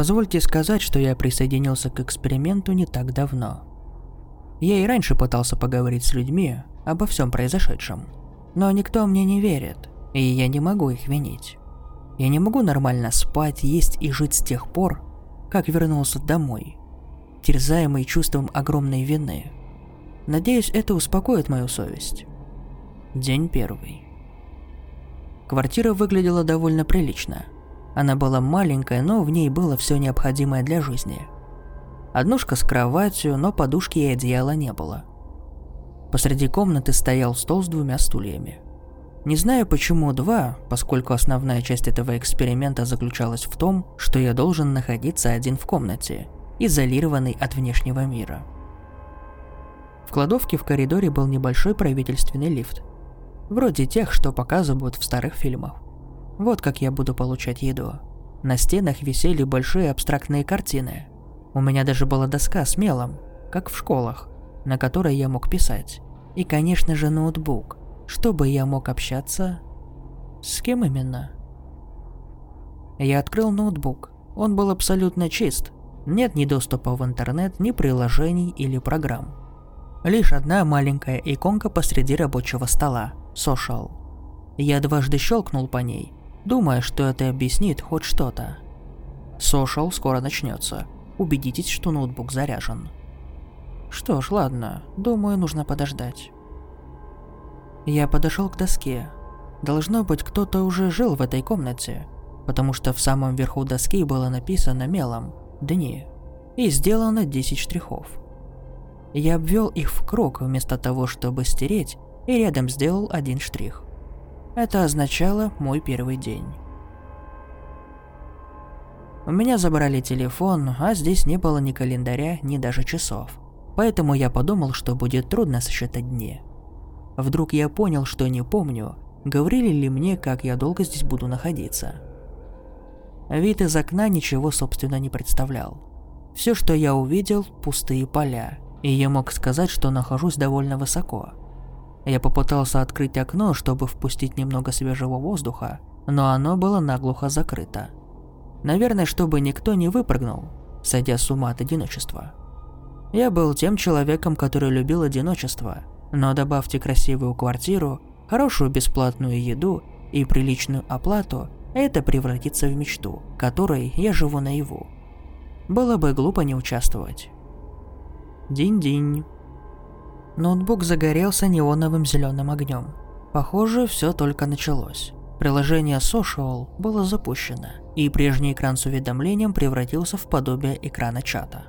Позвольте сказать, что я присоединился к эксперименту не так давно. Я и раньше пытался поговорить с людьми обо всем произошедшем, но никто мне не верит, и я не могу их винить. Я не могу нормально спать, есть и жить с тех пор, как вернулся домой, терзаемый чувством огромной вины. Надеюсь, это успокоит мою совесть. День первый. Квартира выглядела довольно прилично – она была маленькая, но в ней было все необходимое для жизни. Однушка с кроватью, но подушки и одеяла не было. Посреди комнаты стоял стол с двумя стульями. Не знаю почему два, поскольку основная часть этого эксперимента заключалась в том, что я должен находиться один в комнате, изолированный от внешнего мира. В кладовке в коридоре был небольшой правительственный лифт. Вроде тех, что показывают в старых фильмах. Вот как я буду получать еду. На стенах висели большие абстрактные картины. У меня даже была доска с мелом, как в школах, на которой я мог писать. И, конечно же, ноутбук, чтобы я мог общаться... С кем именно? Я открыл ноутбук. Он был абсолютно чист. Нет ни доступа в интернет, ни приложений или программ. Лишь одна маленькая иконка посреди рабочего стола – Social. Я дважды щелкнул по ней, думая, что это объяснит хоть что-то. Social скоро начнется. Убедитесь, что ноутбук заряжен. Что ж, ладно, думаю, нужно подождать. Я подошел к доске. Должно быть, кто-то уже жил в этой комнате, потому что в самом верху доски было написано мелом «Дни» и сделано 10 штрихов. Я обвел их в круг вместо того, чтобы стереть, и рядом сделал один штрих. Это означало мой первый день. У меня забрали телефон, а здесь не было ни календаря, ни даже часов. Поэтому я подумал, что будет трудно сосчитать дни. Вдруг я понял, что не помню, говорили ли мне, как я долго здесь буду находиться. Вид из окна ничего, собственно, не представлял. Все, что я увидел, пустые поля, и я мог сказать, что нахожусь довольно высоко. Я попытался открыть окно, чтобы впустить немного свежего воздуха, но оно было наглухо закрыто. Наверное, чтобы никто не выпрыгнул, сойдя с ума от одиночества. Я был тем человеком, который любил одиночество, но добавьте красивую квартиру, хорошую бесплатную еду и приличную оплату, это превратится в мечту, которой я живу наяву. Было бы глупо не участвовать. Динь-динь. Ноутбук загорелся неоновым зеленым огнем. Похоже, все только началось. Приложение Social было запущено, и прежний экран с уведомлением превратился в подобие экрана чата.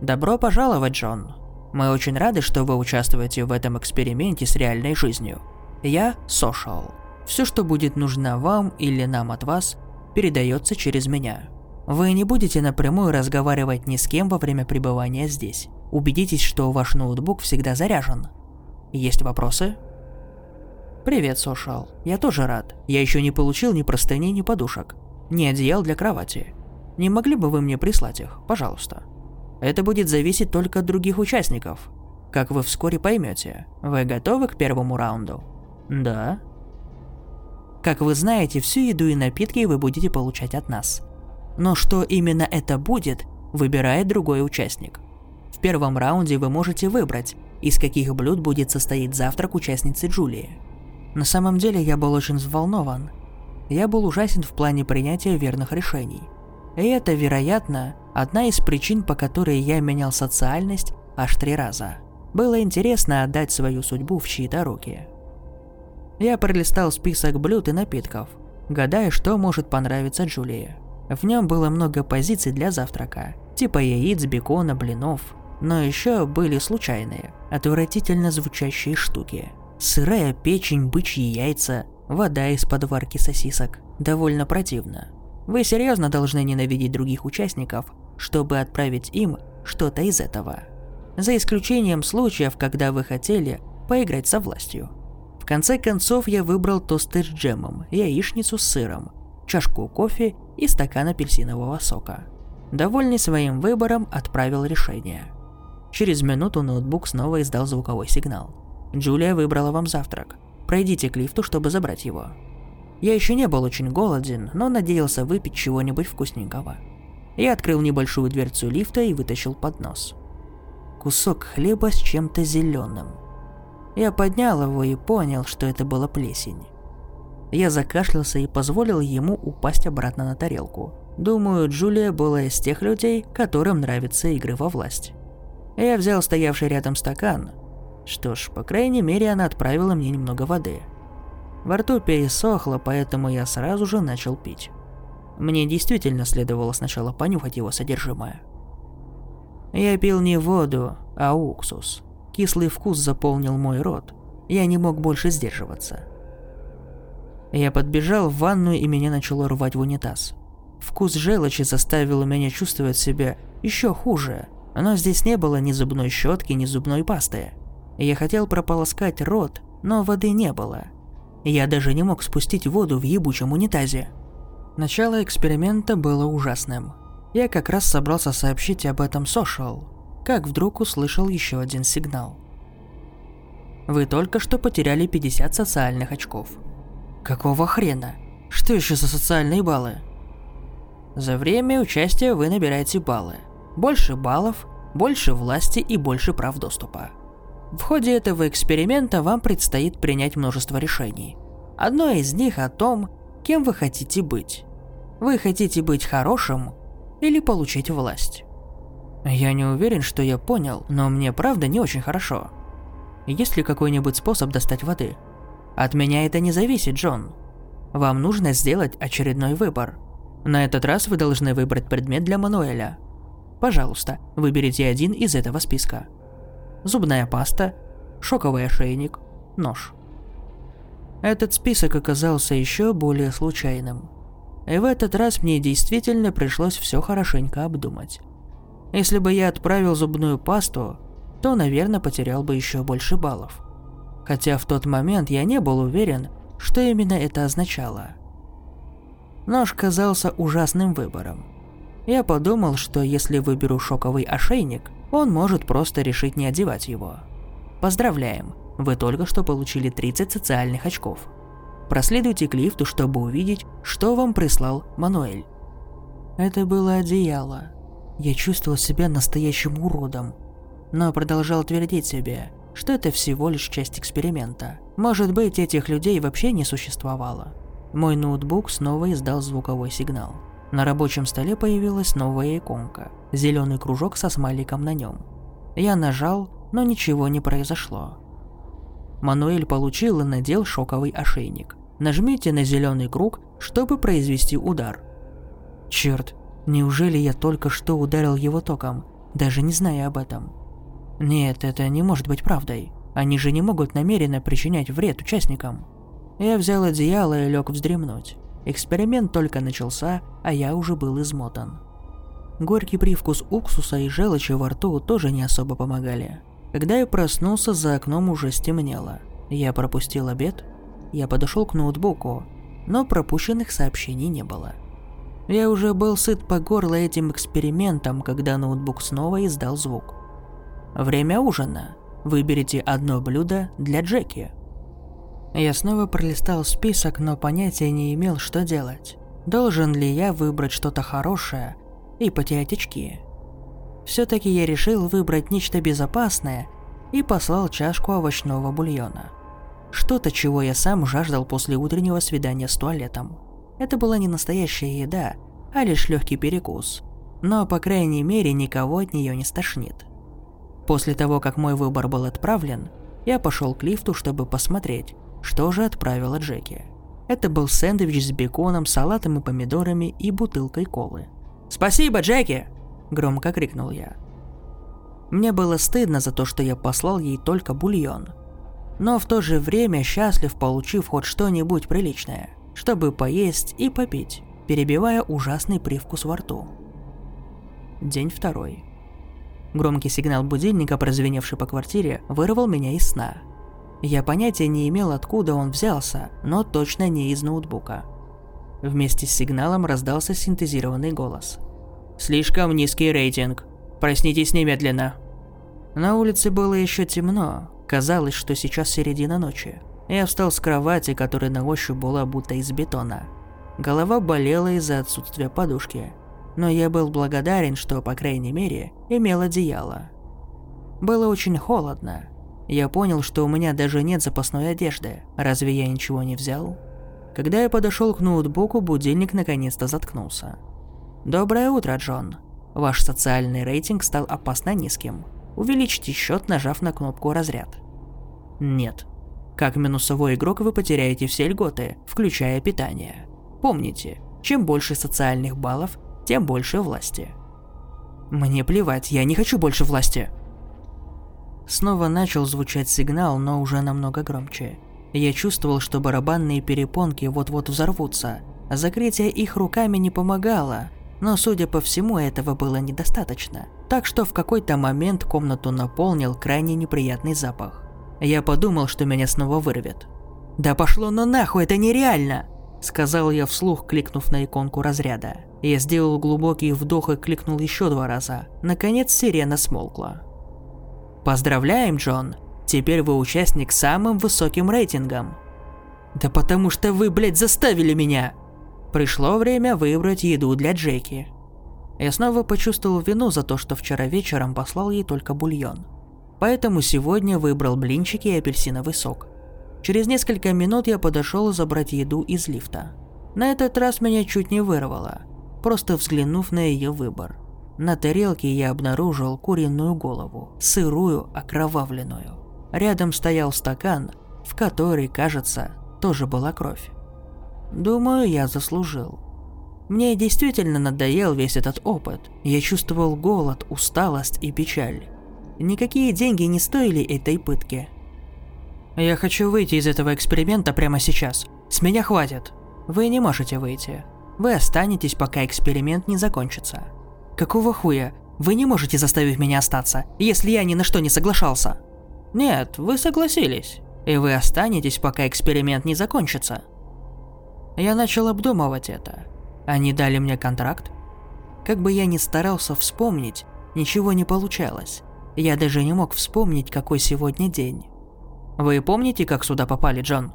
Добро пожаловать, Джон. Мы очень рады, что вы участвуете в этом эксперименте с реальной жизнью. Я Social. Все, что будет нужно вам или нам от вас, передается через меня. Вы не будете напрямую разговаривать ни с кем во время пребывания здесь. Убедитесь, что ваш ноутбук всегда заряжен. Есть вопросы? Привет, Сошал. Я тоже рад. Я еще не получил ни простыней, ни подушек. Ни одеял для кровати. Не могли бы вы мне прислать их, пожалуйста? Это будет зависеть только от других участников. Как вы вскоре поймете. Вы готовы к первому раунду? Да. Как вы знаете, всю еду и напитки вы будете получать от нас. Но что именно это будет, выбирает другой участник – в первом раунде вы можете выбрать, из каких блюд будет состоять завтрак участницы Джулии. На самом деле я был очень взволнован. Я был ужасен в плане принятия верных решений. И это, вероятно, одна из причин, по которой я менял социальность аж три раза. Было интересно отдать свою судьбу в чьи-то руки. Я пролистал список блюд и напитков. гадая, что может понравиться Джулии. В нем было много позиций для завтрака, типа яиц, бекона, блинов. Но еще были случайные, отвратительно звучащие штуки. Сырая печень, бычьи яйца, вода из подварки сосисок. Довольно противно. Вы серьезно должны ненавидеть других участников, чтобы отправить им что-то из этого. За исключением случаев, когда вы хотели поиграть со властью. В конце концов я выбрал тосты с джемом, яичницу с сыром, чашку кофе и стакан апельсинового сока. Довольный своим выбором, отправил решение. Через минуту ноутбук снова издал звуковой сигнал. Джулия выбрала вам завтрак. Пройдите к лифту, чтобы забрать его. Я еще не был очень голоден, но надеялся выпить чего-нибудь вкусненького. Я открыл небольшую дверцу лифта и вытащил поднос. Кусок хлеба с чем-то зеленым. Я поднял его и понял, что это была плесень. Я закашлялся и позволил ему упасть обратно на тарелку. Думаю, Джулия была из тех людей, которым нравятся игры во власть. Я взял стоявший рядом стакан. Что ж, по крайней мере, она отправила мне немного воды. Во рту пересохло, поэтому я сразу же начал пить. Мне действительно следовало сначала понюхать его содержимое. Я пил не воду, а уксус. Кислый вкус заполнил мой рот. Я не мог больше сдерживаться. Я подбежал в ванную и меня начало рвать в унитаз. Вкус желчи заставил меня чувствовать себя еще хуже, но здесь не было ни зубной щетки, ни зубной пасты. Я хотел прополоскать рот, но воды не было. Я даже не мог спустить воду в ебучем унитазе. Начало эксперимента было ужасным. Я как раз собрался сообщить об этом Social, как вдруг услышал еще один сигнал. Вы только что потеряли 50 социальных очков. Какого хрена? Что еще за социальные баллы? За время участия вы набираете баллы. Больше баллов, больше власти и больше прав доступа. В ходе этого эксперимента вам предстоит принять множество решений. Одно из них о том, кем вы хотите быть. Вы хотите быть хорошим или получить власть. Я не уверен, что я понял, но мне правда не очень хорошо. Есть ли какой-нибудь способ достать воды? От меня это не зависит, Джон. Вам нужно сделать очередной выбор. На этот раз вы должны выбрать предмет для Мануэля. Пожалуйста, выберите один из этого списка. Зубная паста, шоковый ошейник, нож. Этот список оказался еще более случайным. И в этот раз мне действительно пришлось все хорошенько обдумать. Если бы я отправил зубную пасту, то, наверное, потерял бы еще больше баллов. Хотя в тот момент я не был уверен, что именно это означало. Нож казался ужасным выбором. Я подумал, что если выберу шоковый ошейник, он может просто решить не одевать его. Поздравляем, вы только что получили 30 социальных очков. Проследуйте к лифту, чтобы увидеть, что вам прислал Мануэль. Это было одеяло. Я чувствовал себя настоящим уродом, но продолжал твердить себе, что это всего лишь часть эксперимента. Может быть, этих людей вообще не существовало. Мой ноутбук снова издал звуковой сигнал. На рабочем столе появилась новая иконка, зеленый кружок со смайликом на нем. Я нажал, но ничего не произошло. Мануэль получил и надел шоковый ошейник. Нажмите на зеленый круг, чтобы произвести удар. Черт, Неужели я только что ударил его током, даже не зная об этом? Нет, это не может быть правдой. Они же не могут намеренно причинять вред участникам. Я взял одеяло и лег вздремнуть. Эксперимент только начался, а я уже был измотан. Горький привкус уксуса и желчи во рту тоже не особо помогали. Когда я проснулся, за окном уже стемнело. Я пропустил обед. Я подошел к ноутбуку, но пропущенных сообщений не было. Я уже был сыт по горло этим экспериментом, когда ноутбук снова издал звук. Время ужина. Выберите одно блюдо для Джеки. Я снова пролистал список, но понятия не имел, что делать. Должен ли я выбрать что-то хорошее и потерять очки? Все-таки я решил выбрать нечто безопасное и послал чашку овощного бульона. Что-то, чего я сам жаждал после утреннего свидания с туалетом. Это была не настоящая еда, а лишь легкий перекус. Но, по крайней мере, никого от нее не стошнит. После того, как мой выбор был отправлен, я пошел к лифту, чтобы посмотреть, что же отправила Джеки. Это был сэндвич с беконом, салатом и помидорами и бутылкой колы. «Спасибо, Джеки!» – громко крикнул я. Мне было стыдно за то, что я послал ей только бульон. Но в то же время счастлив, получив хоть что-нибудь приличное, чтобы поесть и попить, перебивая ужасный привкус во рту. День второй. Громкий сигнал будильника, прозвеневший по квартире, вырвал меня из сна. Я понятия не имел, откуда он взялся, но точно не из ноутбука. Вместе с сигналом раздался синтезированный голос. «Слишком низкий рейтинг. Проснитесь немедленно». На улице было еще темно. Казалось, что сейчас середина ночи. Я встал с кровати, которая на ощупь была будто из бетона. Голова болела из-за отсутствия подушки. Но я был благодарен, что, по крайней мере, имел одеяло. Было очень холодно, я понял, что у меня даже нет запасной одежды. Разве я ничего не взял? Когда я подошел к ноутбуку, будильник наконец-то заткнулся. Доброе утро, Джон. Ваш социальный рейтинг стал опасно низким. Увеличьте счет, нажав на кнопку «Разряд». Нет. Как минусовой игрок вы потеряете все льготы, включая питание. Помните, чем больше социальных баллов, тем больше власти. Мне плевать, я не хочу больше власти. Снова начал звучать сигнал, но уже намного громче. Я чувствовал, что барабанные перепонки вот-вот взорвутся. Закрытие их руками не помогало, но, судя по всему, этого было недостаточно. Так что в какой-то момент комнату наполнил крайне неприятный запах. Я подумал, что меня снова вырвет. «Да пошло ну нахуй, это нереально!» Сказал я вслух, кликнув на иконку разряда. Я сделал глубокий вдох и кликнул еще два раза. Наконец сирена смолкла. Поздравляем, Джон. Теперь вы участник с самым высоким рейтингом. Да потому что вы, блядь, заставили меня. Пришло время выбрать еду для Джеки. Я снова почувствовал вину за то, что вчера вечером послал ей только бульон. Поэтому сегодня выбрал блинчики и апельсиновый сок. Через несколько минут я подошел забрать еду из лифта. На этот раз меня чуть не вырвало, просто взглянув на ее выбор. На тарелке я обнаружил куриную голову, сырую, окровавленную. Рядом стоял стакан, в который, кажется, тоже была кровь. Думаю, я заслужил. Мне действительно надоел весь этот опыт. Я чувствовал голод, усталость и печаль. Никакие деньги не стоили этой пытки. Я хочу выйти из этого эксперимента прямо сейчас. С меня хватит. Вы не можете выйти. Вы останетесь, пока эксперимент не закончится. Какого хуя? Вы не можете заставить меня остаться, если я ни на что не соглашался. Нет, вы согласились. И вы останетесь, пока эксперимент не закончится. Я начал обдумывать это. Они дали мне контракт. Как бы я ни старался вспомнить, ничего не получалось. Я даже не мог вспомнить, какой сегодня день. Вы помните, как сюда попали, Джон?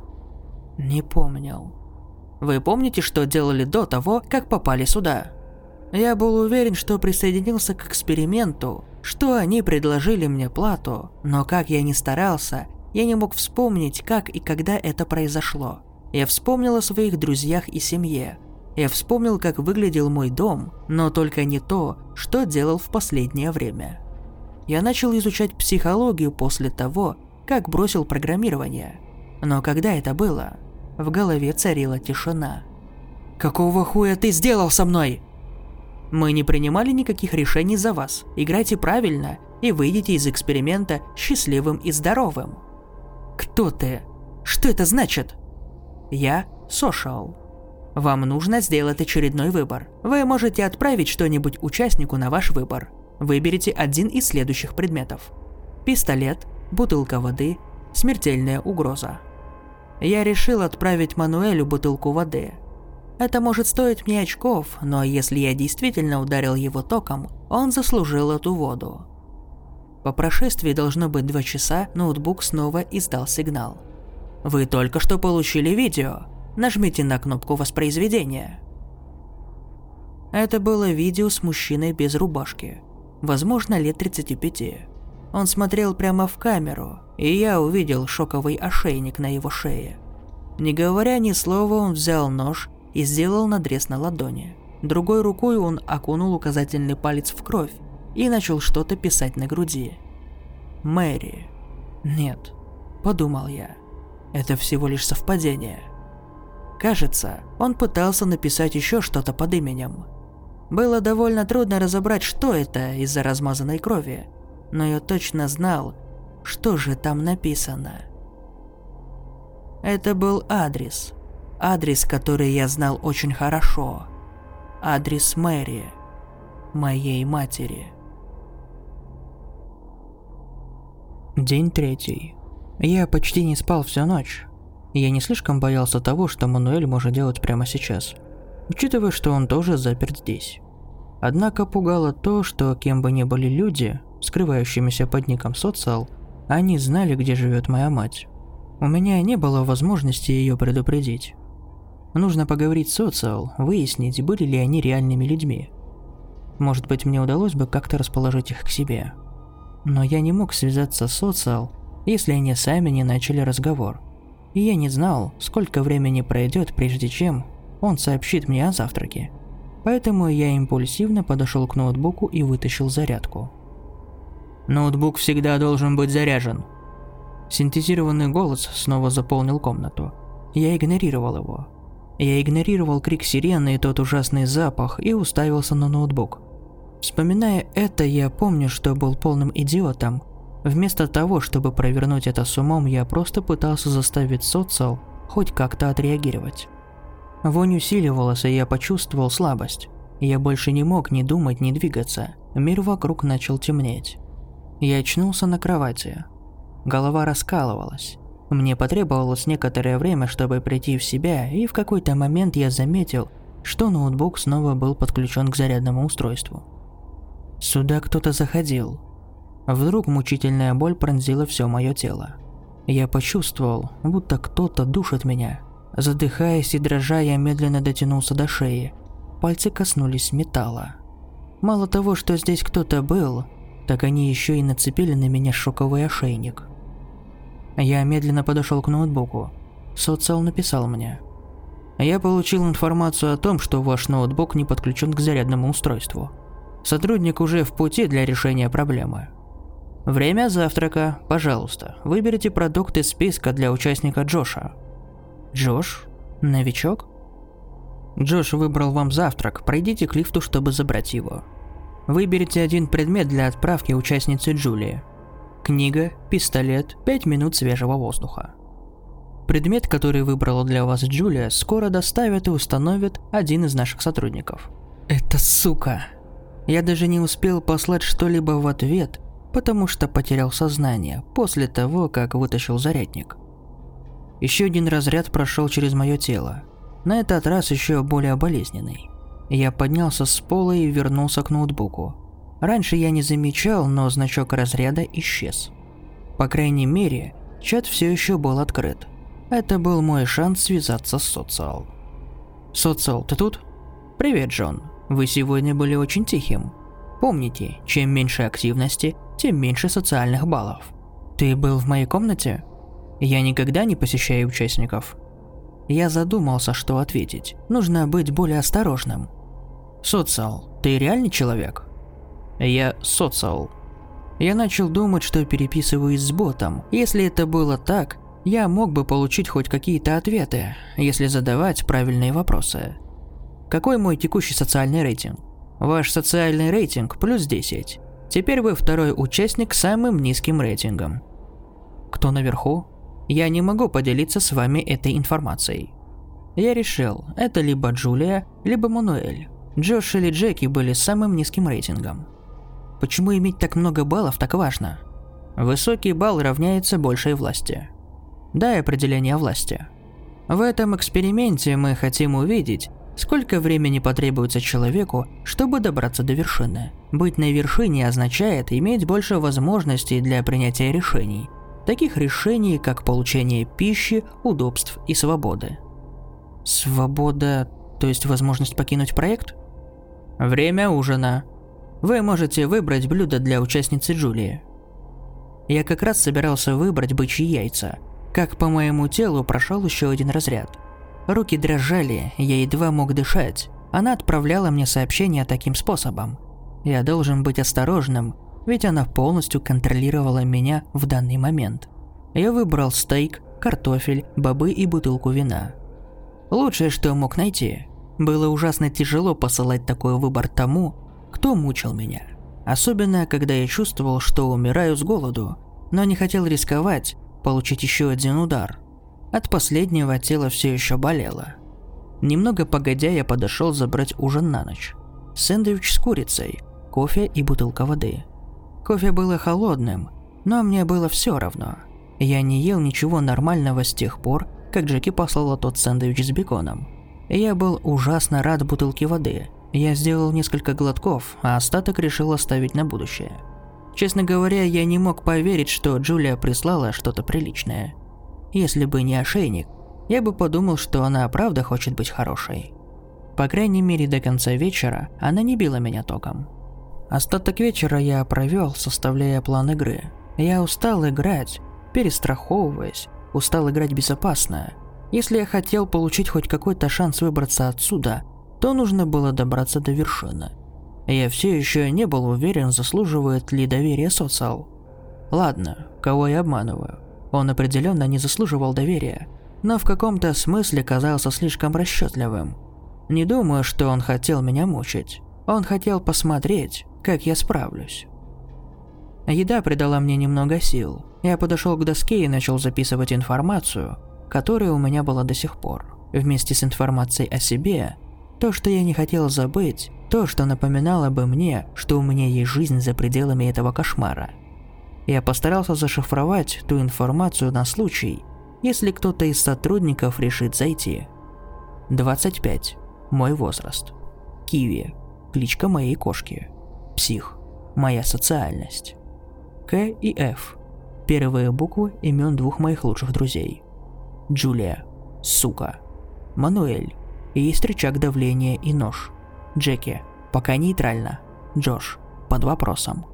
Не помнил. Вы помните, что делали до того, как попали сюда? Я был уверен, что присоединился к эксперименту, что они предложили мне плату, но как я ни старался, я не мог вспомнить, как и когда это произошло. Я вспомнил о своих друзьях и семье. Я вспомнил, как выглядел мой дом, но только не то, что делал в последнее время. Я начал изучать психологию после того, как бросил программирование. Но когда это было, в голове царила тишина. «Какого хуя ты сделал со мной?» Мы не принимали никаких решений за вас. Играйте правильно и выйдите из эксперимента счастливым и здоровым. Кто ты? Что это значит? Я Сошал. Вам нужно сделать очередной выбор. Вы можете отправить что-нибудь участнику на ваш выбор. Выберите один из следующих предметов. Пистолет, бутылка воды, смертельная угроза. Я решил отправить Мануэлю бутылку воды – это может стоить мне очков, но если я действительно ударил его током, он заслужил эту воду. По прошествии должно быть два часа, ноутбук снова издал сигнал. Вы только что получили видео. Нажмите на кнопку воспроизведения. Это было видео с мужчиной без рубашки. Возможно, лет 35. Он смотрел прямо в камеру, и я увидел шоковый ошейник на его шее. Не говоря ни слова, он взял нож и сделал надрез на ладони. Другой рукой он окунул указательный палец в кровь и начал что-то писать на груди. «Мэри». «Нет», — подумал я. «Это всего лишь совпадение». Кажется, он пытался написать еще что-то под именем. Было довольно трудно разобрать, что это из-за размазанной крови, но я точно знал, что же там написано. Это был адрес. Адрес, который я знал очень хорошо. Адрес Мэри, моей матери. День третий. Я почти не спал всю ночь. Я не слишком боялся того, что Мануэль может делать прямо сейчас, учитывая, что он тоже заперт здесь. Однако пугало то, что кем бы ни были люди, скрывающимися под ником Социал, они знали, где живет моя мать. У меня не было возможности ее предупредить. Нужно поговорить с Социал, выяснить, были ли они реальными людьми. Может быть, мне удалось бы как-то расположить их к себе. Но я не мог связаться с Социал, если они сами не начали разговор и я не знал, сколько времени пройдет, прежде чем он сообщит мне о завтраке. Поэтому я импульсивно подошел к ноутбуку и вытащил зарядку. «Ноутбук всегда должен быть заряжен». Синтезированный голос снова заполнил комнату. Я игнорировал его. Я игнорировал крик сирены и тот ужасный запах и уставился на ноутбук. Вспоминая это, я помню, что был полным идиотом – Вместо того, чтобы провернуть это с умом, я просто пытался заставить социал хоть как-то отреагировать. Вонь усиливалась, и я почувствовал слабость. Я больше не мог ни думать, ни двигаться. Мир вокруг начал темнеть. Я очнулся на кровати. Голова раскалывалась. Мне потребовалось некоторое время, чтобы прийти в себя, и в какой-то момент я заметил, что ноутбук снова был подключен к зарядному устройству. Сюда кто-то заходил. Вдруг мучительная боль пронзила все мое тело. Я почувствовал, будто кто-то душит меня. Задыхаясь и дрожа, я медленно дотянулся до шеи. Пальцы коснулись металла. Мало того, что здесь кто-то был, так они еще и нацепили на меня шоковый ошейник. Я медленно подошел к ноутбуку. Социал написал мне. Я получил информацию о том, что ваш ноутбук не подключен к зарядному устройству. Сотрудник уже в пути для решения проблемы. Время завтрака. Пожалуйста, выберите продукт из списка для участника Джоша. Джош? Новичок? Джош выбрал вам завтрак. Пройдите к лифту, чтобы забрать его. Выберите один предмет для отправки участницы Джулии. Книга, пистолет, 5 минут свежего воздуха. Предмет, который выбрала для вас Джулия, скоро доставят и установят один из наших сотрудников. Это сука. Я даже не успел послать что-либо в ответ, потому что потерял сознание после того, как вытащил зарядник. Еще один разряд прошел через мое тело, на этот раз еще более болезненный. Я поднялся с пола и вернулся к ноутбуку. Раньше я не замечал, но значок разряда исчез. По крайней мере, чат все еще был открыт. Это был мой шанс связаться с Социал. Социал, ты тут? Привет, Джон. Вы сегодня были очень тихим. Помните, чем меньше активности, тем меньше социальных баллов. Ты был в моей комнате? Я никогда не посещаю участников. Я задумался, что ответить. Нужно быть более осторожным. Социал, ты реальный человек? Я социал. Я начал думать, что переписываюсь с ботом. Если это было так, я мог бы получить хоть какие-то ответы, если задавать правильные вопросы. Какой мой текущий социальный рейтинг? Ваш социальный рейтинг плюс 10. Теперь вы второй участник с самым низким рейтингом. Кто наверху? Я не могу поделиться с вами этой информацией. Я решил, это либо Джулия, либо Мануэль. Джош или Джеки были самым низким рейтингом. Почему иметь так много баллов так важно? Высокий балл равняется большей власти. Дай определение власти. В этом эксперименте мы хотим увидеть, Сколько времени потребуется человеку, чтобы добраться до вершины? Быть на вершине означает иметь больше возможностей для принятия решений. Таких решений, как получение пищи, удобств и свободы. Свобода, то есть возможность покинуть проект? Время ужина. Вы можете выбрать блюдо для участницы Джулии. Я как раз собирался выбрать бычьи яйца, как по моему телу прошел еще один разряд – Руки дрожали, я едва мог дышать. Она отправляла мне сообщения таким способом. Я должен быть осторожным, ведь она полностью контролировала меня в данный момент. Я выбрал стейк, картофель, бобы и бутылку вина. Лучшее, что мог найти. Было ужасно тяжело посылать такой выбор тому, кто мучил меня. Особенно, когда я чувствовал, что умираю с голоду, но не хотел рисковать, получить еще один удар. От последнего тело все еще болело. Немного погодя, я подошел забрать ужин на ночь. Сэндвич с курицей, кофе и бутылка воды. Кофе было холодным, но мне было все равно. Я не ел ничего нормального с тех пор, как Джеки послала тот сэндвич с беконом. Я был ужасно рад бутылке воды. Я сделал несколько глотков, а остаток решил оставить на будущее. Честно говоря, я не мог поверить, что Джулия прислала что-то приличное. Если бы не ошейник, я бы подумал, что она правда хочет быть хорошей. По крайней мере, до конца вечера она не била меня током. Остаток вечера я провел, составляя план игры. Я устал играть, перестраховываясь, устал играть безопасно. Если я хотел получить хоть какой-то шанс выбраться отсюда, то нужно было добраться до вершины. Я все еще не был уверен, заслуживает ли доверия социал. Ладно, кого я обманываю. Он определенно не заслуживал доверия, но в каком-то смысле казался слишком расчетливым. Не думаю, что он хотел меня мучить. Он хотел посмотреть, как я справлюсь. Еда придала мне немного сил. Я подошел к доске и начал записывать информацию, которая у меня была до сих пор. Вместе с информацией о себе, то, что я не хотел забыть, то, что напоминало бы мне, что у меня есть жизнь за пределами этого кошмара. Я постарался зашифровать ту информацию на случай, если кто-то из сотрудников решит зайти. 25. Мой возраст. Киви. Кличка моей кошки. Псих. Моя социальность. К и Ф. Первые буквы имен двух моих лучших друзей. Джулия. Сука. Мануэль. Есть рычаг давления и нож. Джеки. Пока нейтрально. Джош. Под вопросом.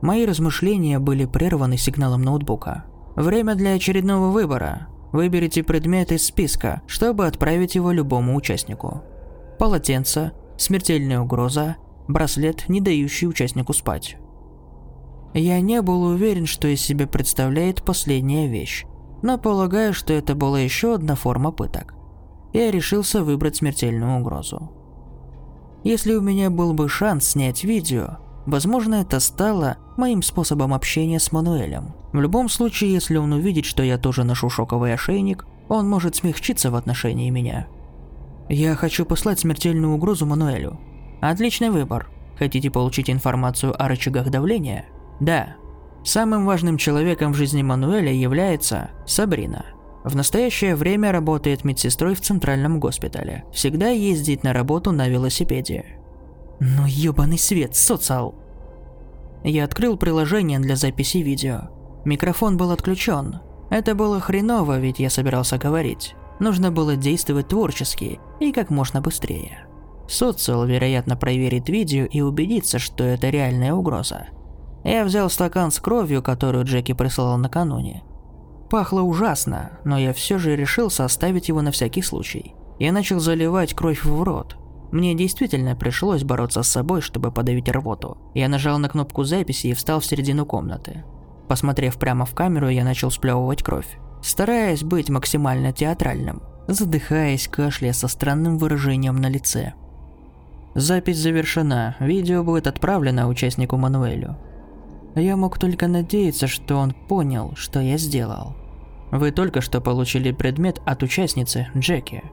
Мои размышления были прерваны сигналом ноутбука. Время для очередного выбора. Выберите предмет из списка, чтобы отправить его любому участнику. Полотенце, смертельная угроза, браслет, не дающий участнику спать. Я не был уверен, что из себя представляет последняя вещь, но полагаю, что это была еще одна форма пыток. Я решился выбрать смертельную угрозу. Если у меня был бы шанс снять видео, возможно это стало моим способом общения с Мануэлем. В любом случае, если он увидит, что я тоже ношу шоковый ошейник, он может смягчиться в отношении меня. Я хочу послать смертельную угрозу Мануэлю. Отличный выбор. Хотите получить информацию о рычагах давления? Да. Самым важным человеком в жизни Мануэля является Сабрина. В настоящее время работает медсестрой в центральном госпитале. Всегда ездит на работу на велосипеде. Ну ёбаный свет, социал. Я открыл приложение для записи видео. Микрофон был отключен. Это было хреново, ведь я собирался говорить. Нужно было действовать творчески и как можно быстрее. Социал, вероятно, проверит видео и убедится, что это реальная угроза. Я взял стакан с кровью, которую Джеки прислал накануне. Пахло ужасно, но я все же решил составить его на всякий случай. Я начал заливать кровь в рот. Мне действительно пришлось бороться с собой, чтобы подавить рвоту. Я нажал на кнопку записи и встал в середину комнаты. Посмотрев прямо в камеру, я начал сплевывать кровь, стараясь быть максимально театральным, задыхаясь, кашляя со странным выражением на лице. Запись завершена, видео будет отправлено участнику Мануэлю. Я мог только надеяться, что он понял, что я сделал. Вы только что получили предмет от участницы Джеки.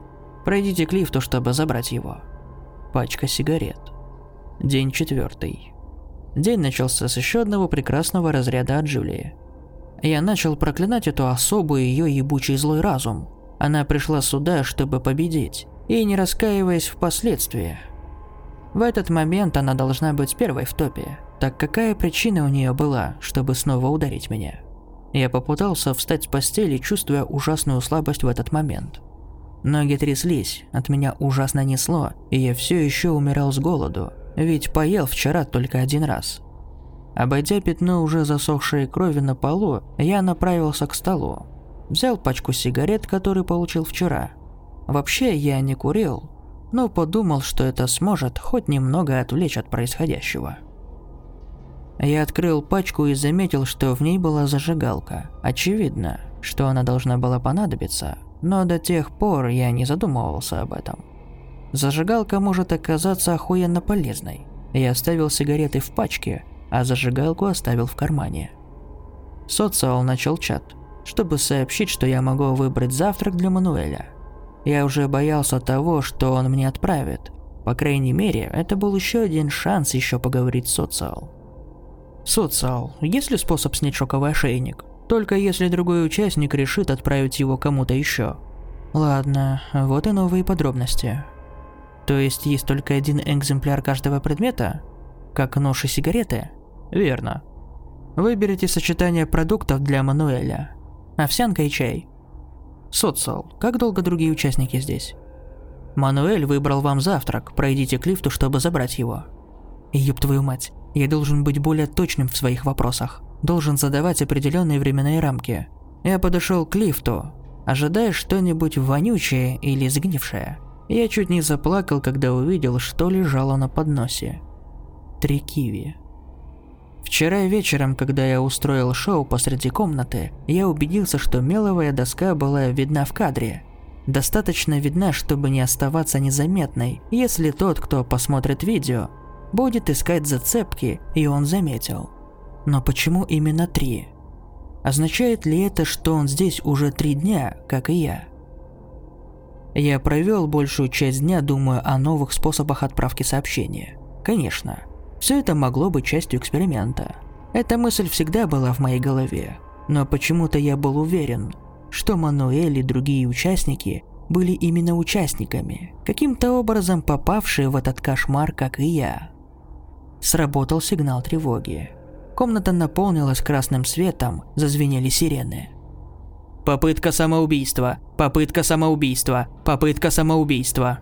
Пройдите к лифту, чтобы забрать его. Пачка сигарет. День четвертый. День начался с еще одного прекрасного разряда от Джулии. Я начал проклинать эту особу и ее ебучий злой разум. Она пришла сюда, чтобы победить, и не раскаиваясь впоследствии. В этот момент она должна быть первой в топе, так какая причина у нее была, чтобы снова ударить меня? Я попытался встать с постели, чувствуя ужасную слабость в этот момент. Ноги тряслись, от меня ужасно несло, и я все еще умирал с голоду, ведь поел вчера только один раз. Обойдя пятно уже засохшей крови на полу, я направился к столу. Взял пачку сигарет, которые получил вчера. Вообще я не курил, но подумал, что это сможет хоть немного отвлечь от происходящего. Я открыл пачку и заметил, что в ней была зажигалка. Очевидно, что она должна была понадобиться, но до тех пор я не задумывался об этом. Зажигалка может оказаться охуенно полезной. Я оставил сигареты в пачке, а зажигалку оставил в кармане. Социал начал чат, чтобы сообщить, что я могу выбрать завтрак для Мануэля. Я уже боялся того, что он мне отправит. По крайней мере, это был еще один шанс еще поговорить с Социал. Социал, есть ли способ снять шоковый ошейник? Только если другой участник решит отправить его кому-то еще. Ладно, вот и новые подробности. То есть есть только один экземпляр каждого предмета? Как нож и сигареты? Верно. Выберите сочетание продуктов для Мануэля. Овсянка и чай. Социал, как долго другие участники здесь? Мануэль выбрал вам завтрак, пройдите к лифту, чтобы забрать его. Ёб твою мать, я должен быть более точным в своих вопросах. Должен задавать определенные временные рамки. Я подошел к лифту, ожидая что-нибудь вонючее или сгнившее. Я чуть не заплакал, когда увидел, что лежало на подносе. Три киви. Вчера вечером, когда я устроил шоу посреди комнаты, я убедился, что меловая доска была видна в кадре. Достаточно видна, чтобы не оставаться незаметной, если тот, кто посмотрит видео, будет искать зацепки, и он заметил. Но почему именно три? Означает ли это, что он здесь уже три дня, как и я? Я провел большую часть дня, думая о новых способах отправки сообщения. Конечно, все это могло быть частью эксперимента. Эта мысль всегда была в моей голове, но почему-то я был уверен, что Мануэль и другие участники были именно участниками, каким-то образом попавшие в этот кошмар, как и я. Сработал сигнал тревоги. Комната наполнилась красным светом, зазвенели сирены. Попытка самоубийства, попытка самоубийства, попытка самоубийства.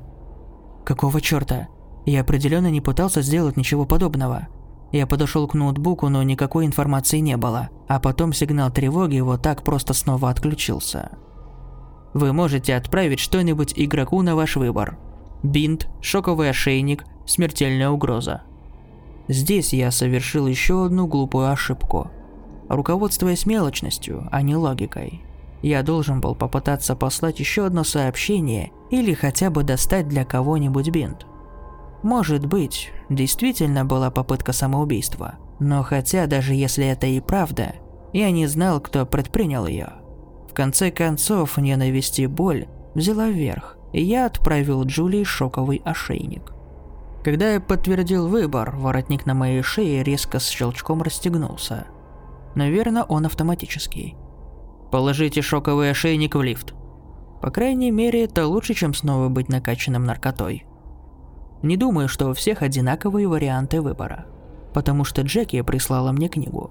Какого черта? Я определенно не пытался сделать ничего подобного. Я подошел к ноутбуку, но никакой информации не было, а потом сигнал тревоги вот так просто снова отключился. Вы можете отправить что-нибудь игроку на ваш выбор. Бинт, шоковый ошейник, смертельная угроза. Здесь я совершил еще одну глупую ошибку. Руководствуясь мелочностью, а не логикой. Я должен был попытаться послать еще одно сообщение или хотя бы достать для кого-нибудь бинт. Может быть, действительно была попытка самоубийства. Но хотя даже если это и правда, я не знал, кто предпринял ее. В конце концов, ненависть и боль взяла вверх, и я отправил Джулии шоковый ошейник. Когда я подтвердил выбор, воротник на моей шее резко с щелчком расстегнулся. Наверное, он автоматический. Положите шоковый ошейник в лифт. По крайней мере, это лучше, чем снова быть накачанным наркотой. Не думаю, что у всех одинаковые варианты выбора. Потому что Джеки прислала мне книгу.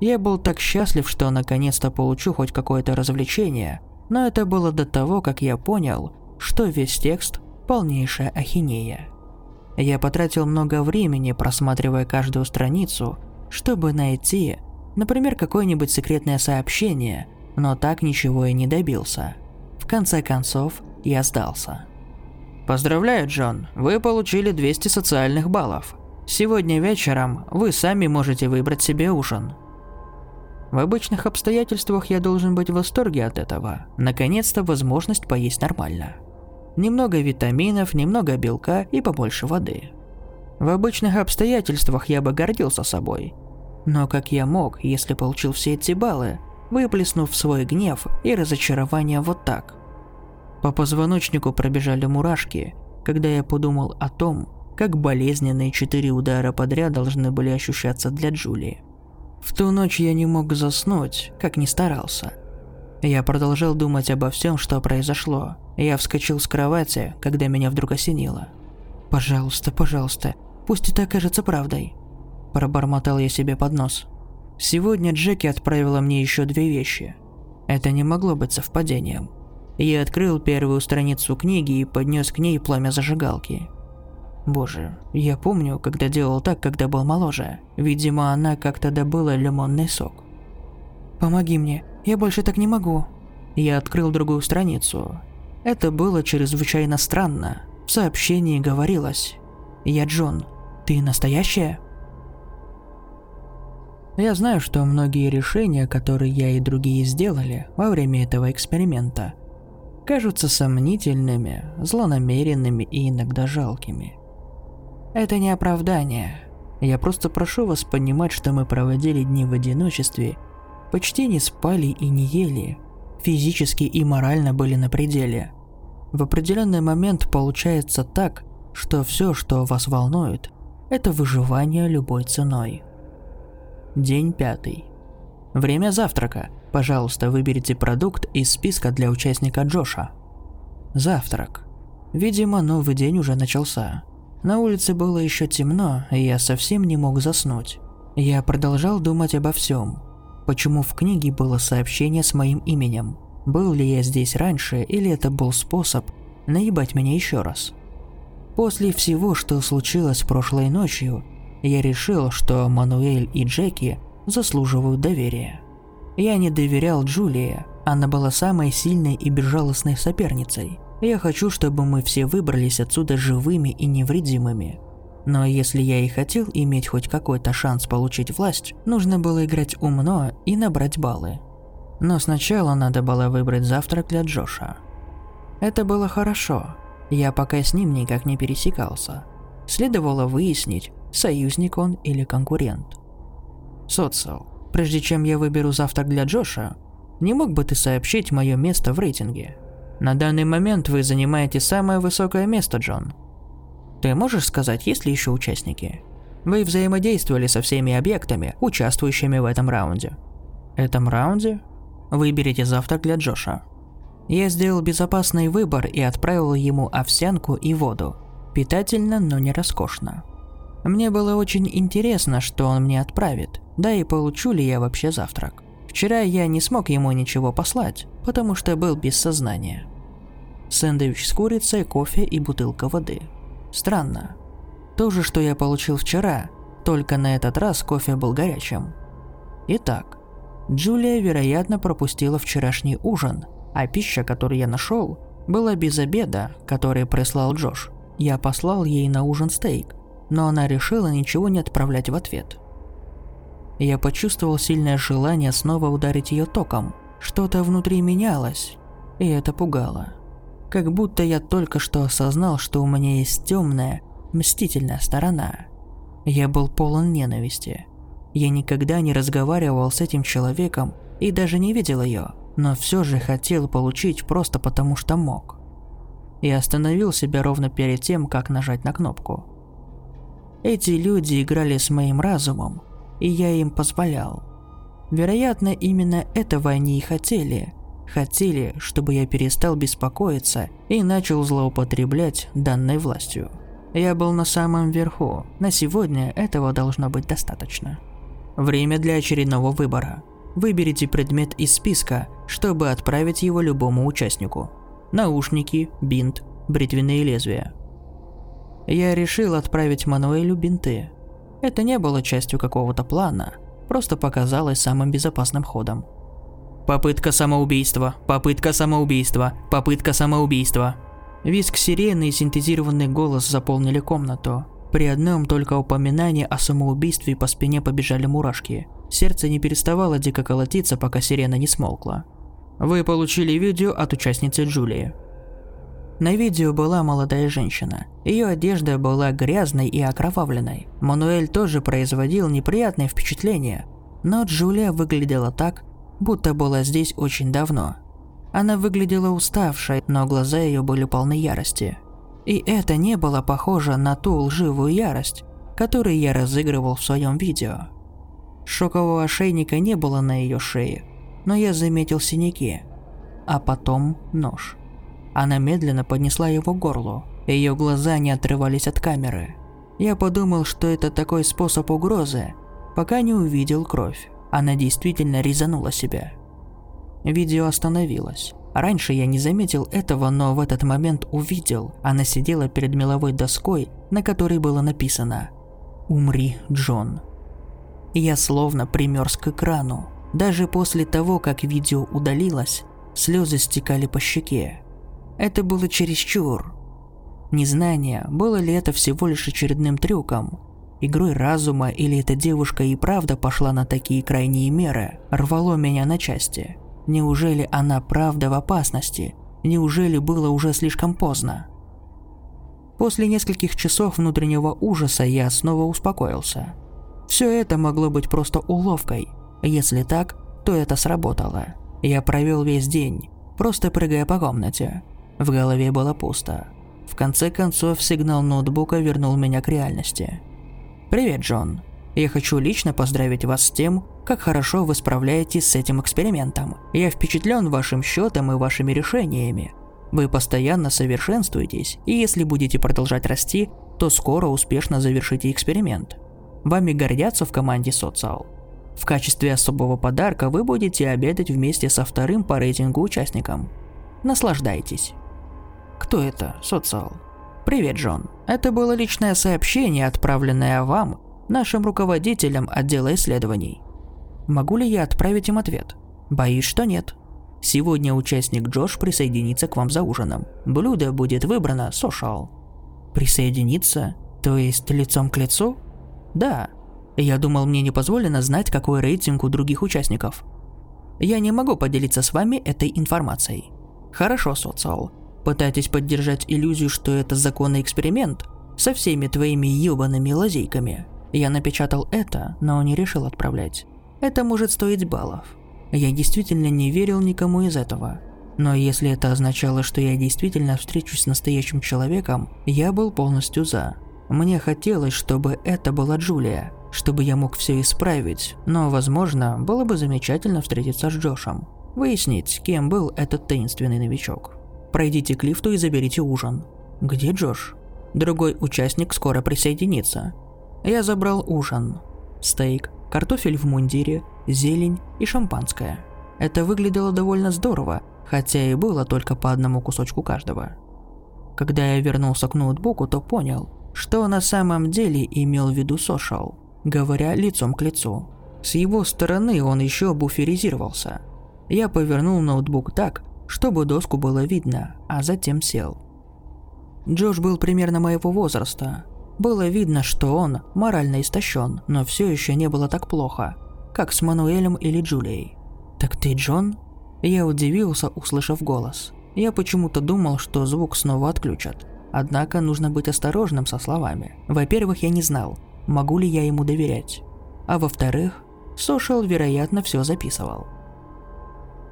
Я был так счастлив, что наконец-то получу хоть какое-то развлечение, но это было до того, как я понял, что весь текст – полнейшая ахинея. Я потратил много времени, просматривая каждую страницу, чтобы найти, например, какое-нибудь секретное сообщение, но так ничего и не добился. В конце концов, я сдался. Поздравляю, Джон, вы получили 200 социальных баллов. Сегодня вечером вы сами можете выбрать себе ужин. В обычных обстоятельствах я должен быть в восторге от этого. Наконец-то возможность поесть нормально немного витаминов, немного белка и побольше воды. В обычных обстоятельствах я бы гордился собой. Но как я мог, если получил все эти баллы, выплеснув свой гнев и разочарование вот так? По позвоночнику пробежали мурашки, когда я подумал о том, как болезненные четыре удара подряд должны были ощущаться для Джулии. В ту ночь я не мог заснуть, как ни старался – я продолжал думать обо всем, что произошло. Я вскочил с кровати, когда меня вдруг осенило. «Пожалуйста, пожалуйста, пусть это окажется правдой», – пробормотал я себе под нос. Сегодня Джеки отправила мне еще две вещи. Это не могло быть совпадением. Я открыл первую страницу книги и поднес к ней пламя зажигалки. Боже, я помню, когда делал так, когда был моложе. Видимо, она как-то добыла лимонный сок. «Помоги мне, я больше так не могу». Я открыл другую страницу. Это было чрезвычайно странно. В сообщении говорилось «Я Джон, ты настоящая?» Я знаю, что многие решения, которые я и другие сделали во время этого эксперимента, кажутся сомнительными, злонамеренными и иногда жалкими. Это не оправдание. Я просто прошу вас понимать, что мы проводили дни в одиночестве, почти не спали и не ели, физически и морально были на пределе. В определенный момент получается так, что все, что вас волнует, это выживание любой ценой. День пятый. Время завтрака. Пожалуйста, выберите продукт из списка для участника Джоша. Завтрак. Видимо, новый день уже начался. На улице было еще темно, и я совсем не мог заснуть. Я продолжал думать обо всем. Почему в книге было сообщение с моим именем? Был ли я здесь раньше, или это был способ наебать меня еще раз? После всего, что случилось прошлой ночью, я решил, что Мануэль и Джеки заслуживают доверия. Я не доверял Джулии, она была самой сильной и безжалостной соперницей. Я хочу, чтобы мы все выбрались отсюда живыми и невредимыми. Но если я и хотел иметь хоть какой-то шанс получить власть, нужно было играть умно и набрать баллы. Но сначала надо было выбрать завтрак для Джоша. Это было хорошо. Я пока с ним никак не пересекался. Следовало выяснить, союзник он или конкурент. Социал, прежде чем я выберу завтрак для Джоша, не мог бы ты сообщить мое место в рейтинге? На данный момент вы занимаете самое высокое место, Джон. Ты можешь сказать, есть ли еще участники? Вы взаимодействовали со всеми объектами, участвующими в этом раунде. Этом раунде? Выберите завтрак для Джоша. Я сделал безопасный выбор и отправил ему овсянку и воду. Питательно, но не роскошно. Мне было очень интересно, что он мне отправит, да и получу ли я вообще завтрак. Вчера я не смог ему ничего послать, потому что был без сознания. Сэндвич с курицей, кофе и бутылка воды. Странно. То же, что я получил вчера, только на этот раз кофе был горячим. Итак, Джулия, вероятно, пропустила вчерашний ужин, а пища, которую я нашел, была без обеда, который прислал Джош. Я послал ей на ужин стейк, но она решила ничего не отправлять в ответ. Я почувствовал сильное желание снова ударить ее током. Что-то внутри менялось, и это пугало. Как будто я только что осознал, что у меня есть темная, мстительная сторона. Я был полон ненависти. Я никогда не разговаривал с этим человеком и даже не видел ее, но все же хотел получить просто потому, что мог. Я остановил себя ровно перед тем, как нажать на кнопку. Эти люди играли с моим разумом, и я им позволял. Вероятно, именно этого они и хотели. Хотели, чтобы я перестал беспокоиться и начал злоупотреблять данной властью. Я был на самом верху, на сегодня этого должно быть достаточно. Время для очередного выбора. Выберите предмет из списка, чтобы отправить его любому участнику. Наушники, бинт, бритвенные лезвия – я решил отправить Мануэлю бинты. Это не было частью какого-то плана, просто показалось самым безопасным ходом. Попытка самоубийства, попытка самоубийства, попытка самоубийства. Виск сирены и синтезированный голос заполнили комнату. При одном только упоминании о самоубийстве по спине побежали мурашки. Сердце не переставало дико колотиться, пока сирена не смолкла. Вы получили видео от участницы Джулии. На видео была молодая женщина. Ее одежда была грязной и окровавленной. Мануэль тоже производил неприятное впечатление, но Джулия выглядела так, будто была здесь очень давно. Она выглядела уставшей, но глаза ее были полны ярости. И это не было похоже на ту лживую ярость, которую я разыгрывал в своем видео. Шокового ошейника не было на ее шее, но я заметил синяки, а потом нож. Она медленно поднесла его к горлу. Ее глаза не отрывались от камеры. Я подумал, что это такой способ угрозы, пока не увидел кровь. Она действительно резанула себя. Видео остановилось. Раньше я не заметил этого, но в этот момент увидел. Она сидела перед меловой доской, на которой было написано «Умри, Джон». Я словно примерз к экрану. Даже после того, как видео удалилось, слезы стекали по щеке. Это было чересчур. Незнание, было ли это всего лишь очередным трюком, игрой разума или эта девушка и правда пошла на такие крайние меры, рвало меня на части. Неужели она правда в опасности? Неужели было уже слишком поздно? После нескольких часов внутреннего ужаса я снова успокоился. Все это могло быть просто уловкой. Если так, то это сработало. Я провел весь день, просто прыгая по комнате. В голове было пусто. В конце концов, сигнал ноутбука вернул меня к реальности. «Привет, Джон. Я хочу лично поздравить вас с тем, как хорошо вы справляетесь с этим экспериментом. Я впечатлен вашим счетом и вашими решениями. Вы постоянно совершенствуетесь, и если будете продолжать расти, то скоро успешно завершите эксперимент. Вами гордятся в команде Социал. В качестве особого подарка вы будете обедать вместе со вторым по рейтингу участником. Наслаждайтесь. Кто это, Социал? Привет, Джон. Это было личное сообщение, отправленное вам, нашим руководителям отдела исследований. Могу ли я отправить им ответ? Боюсь, что нет. Сегодня участник Джош присоединится к вам за ужином. Блюдо будет выбрано сошал. Присоединиться? То есть лицом к лицу? Да. Я думал, мне не позволено знать, какой рейтинг у других участников. Я не могу поделиться с вами этой информацией. Хорошо, социал. Пытайтесь поддержать иллюзию, что это законный эксперимент со всеми твоими ёбаными лазейками. Я напечатал это, но не решил отправлять. Это может стоить баллов. Я действительно не верил никому из этого. Но если это означало, что я действительно встречусь с настоящим человеком, я был полностью за. Мне хотелось, чтобы это была Джулия, чтобы я мог все исправить, но, возможно, было бы замечательно встретиться с Джошем. Выяснить, кем был этот таинственный новичок. Пройдите к лифту и заберите ужин. Где Джош? Другой участник скоро присоединится. Я забрал ужин. Стейк, картофель в мундире, зелень и шампанское. Это выглядело довольно здорово, хотя и было только по одному кусочку каждого. Когда я вернулся к ноутбуку, то понял, что на самом деле имел в виду Сошал, говоря лицом к лицу. С его стороны он еще буферизировался. Я повернул ноутбук так, чтобы доску было видно, а затем сел. Джош был примерно моего возраста. Было видно, что он морально истощен, но все еще не было так плохо, как с Мануэлем или Джулией. «Так ты Джон?» Я удивился, услышав голос. Я почему-то думал, что звук снова отключат. Однако нужно быть осторожным со словами. Во-первых, я не знал, могу ли я ему доверять. А во-вторых, Сошел, вероятно, все записывал.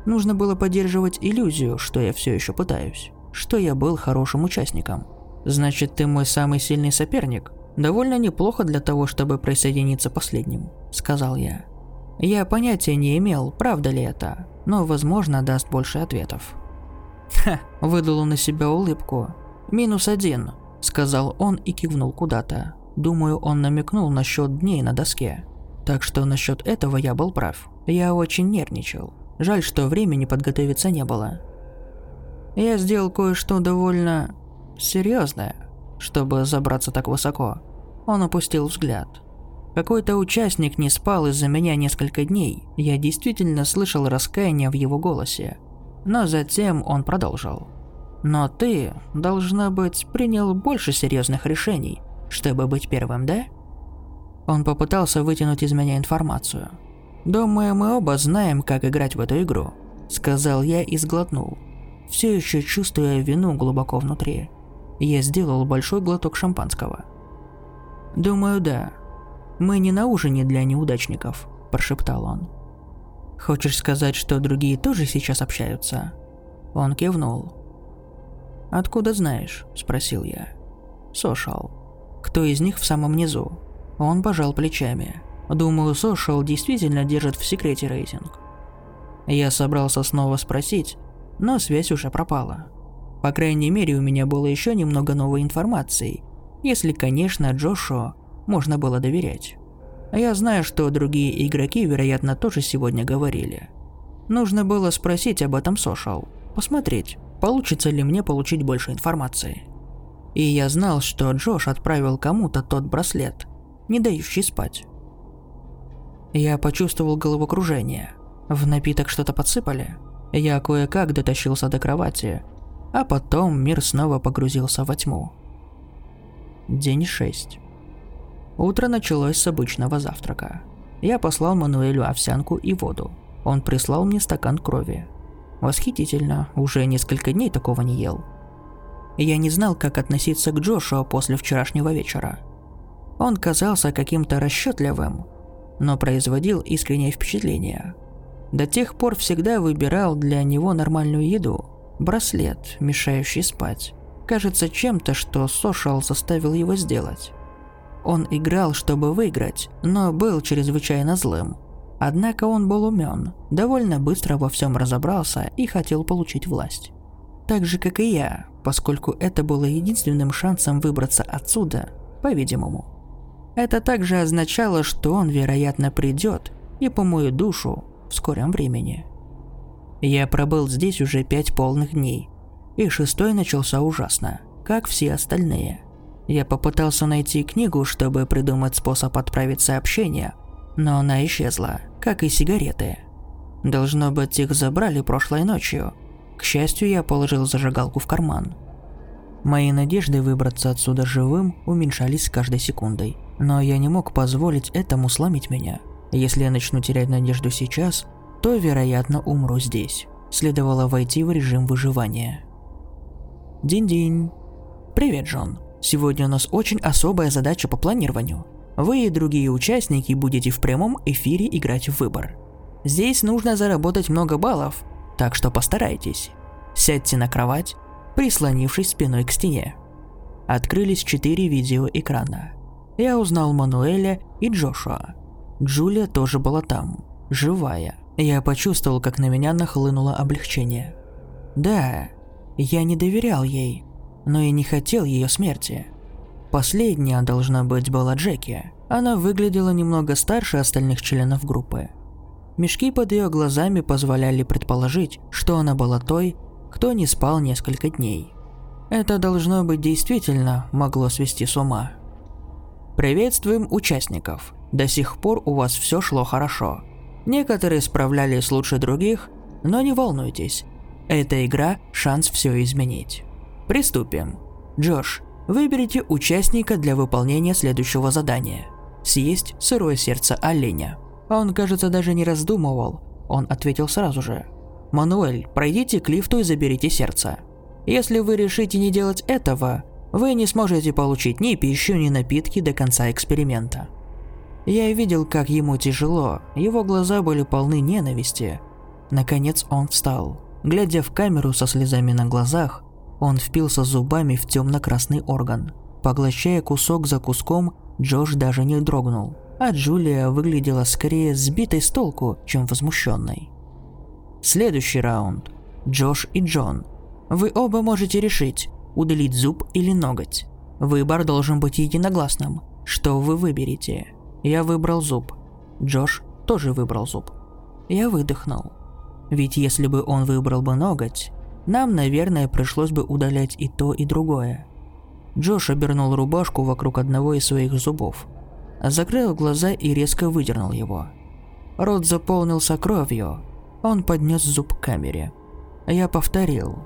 Нужно было поддерживать иллюзию, что я все еще пытаюсь, что я был хорошим участником. Значит, ты мой самый сильный соперник? Довольно неплохо для того, чтобы присоединиться последним, сказал я. Я понятия не имел, правда ли это, но, возможно, даст больше ответов. Ха, выдал он на себя улыбку. «Минус один», — сказал он и кивнул куда-то. Думаю, он намекнул насчет дней на доске. Так что насчет этого я был прав. Я очень нервничал. Жаль, что времени подготовиться не было. Я сделал кое-что довольно серьезное, чтобы забраться так высоко. Он опустил взгляд. Какой-то участник не спал из-за меня несколько дней. Я действительно слышал раскаяние в его голосе. Но затем он продолжил. Но ты, должно быть, принял больше серьезных решений, чтобы быть первым, да? Он попытался вытянуть из меня информацию. «Думаю, мы оба знаем, как играть в эту игру», — сказал я и сглотнул, все еще чувствуя вину глубоко внутри. Я сделал большой глоток шампанского. «Думаю, да», «Мы не на ужине для неудачников», – прошептал он. «Хочешь сказать, что другие тоже сейчас общаются?» Он кивнул. «Откуда знаешь?» – спросил я. «Сошал. Кто из них в самом низу?» Он пожал плечами. «Думаю, Сошал действительно держит в секрете рейтинг». Я собрался снова спросить, но связь уже пропала. По крайней мере, у меня было еще немного новой информации, если, конечно, Джошуа можно было доверять. А я знаю, что другие игроки, вероятно, тоже сегодня говорили. Нужно было спросить об этом Сошал, посмотреть, получится ли мне получить больше информации. И я знал, что Джош отправил кому-то тот браслет, не дающий спать. Я почувствовал головокружение. В напиток что-то подсыпали. Я кое-как дотащился до кровати, а потом мир снова погрузился во тьму. День 6. Утро началось с обычного завтрака. Я послал Мануэлю овсянку и воду. Он прислал мне стакан крови. Восхитительно, уже несколько дней такого не ел. Я не знал, как относиться к Джошуа после вчерашнего вечера. Он казался каким-то расчетливым, но производил искреннее впечатление. До тех пор всегда выбирал для него нормальную еду. Браслет, мешающий спать. Кажется чем-то, что Сошал заставил его сделать. Он играл, чтобы выиграть, но был чрезвычайно злым. Однако он был умен, довольно быстро во всем разобрался и хотел получить власть. Так же, как и я, поскольку это было единственным шансом выбраться отсюда, по-видимому. Это также означало, что он, вероятно, придет и по мою душу в скором времени. Я пробыл здесь уже пять полных дней, и шестой начался ужасно, как все остальные. Я попытался найти книгу, чтобы придумать способ отправить сообщение, но она исчезла, как и сигареты. Должно быть, их забрали прошлой ночью. К счастью, я положил зажигалку в карман. Мои надежды выбраться отсюда живым уменьшались с каждой секундой. Но я не мог позволить этому сломить меня. Если я начну терять надежду сейчас, то, вероятно, умру здесь. Следовало войти в режим выживания. Динь-динь. Привет, Джон. Сегодня у нас очень особая задача по планированию. Вы и другие участники будете в прямом эфире играть в выбор. Здесь нужно заработать много баллов, так что постарайтесь. Сядьте на кровать, прислонившись спиной к стене. Открылись четыре видеоэкрана. Я узнал Мануэля и Джошуа. Джулия тоже была там, живая. Я почувствовал, как на меня нахлынуло облегчение. Да, я не доверял ей, но и не хотел ее смерти. Последняя, должна быть, была Джеки. Она выглядела немного старше остальных членов группы. Мешки под ее глазами позволяли предположить, что она была той, кто не спал несколько дней. Это должно быть действительно могло свести с ума. Приветствуем участников. До сих пор у вас все шло хорошо. Некоторые справлялись лучше других, но не волнуйтесь, эта игра – шанс все изменить. Приступим. Джош, выберите участника для выполнения следующего задания. Съесть сырое сердце оленя. Он, кажется, даже не раздумывал. Он ответил сразу же. Мануэль, пройдите к лифту и заберите сердце. Если вы решите не делать этого, вы не сможете получить ни пищу, ни напитки до конца эксперимента. Я видел, как ему тяжело, его глаза были полны ненависти. Наконец он встал. Глядя в камеру со слезами на глазах, он впился зубами в темно-красный орган. Поглощая кусок за куском, Джош даже не дрогнул, а Джулия выглядела скорее сбитой с толку, чем возмущенной. Следующий раунд. Джош и Джон. Вы оба можете решить, удалить зуб или ноготь. Выбор должен быть единогласным. Что вы выберете? Я выбрал зуб. Джош тоже выбрал зуб. Я выдохнул. Ведь если бы он выбрал бы ноготь, нам, наверное, пришлось бы удалять и то, и другое. Джош обернул рубашку вокруг одного из своих зубов, закрыл глаза и резко выдернул его. Рот заполнился кровью. Он поднес зуб к камере. Я повторил.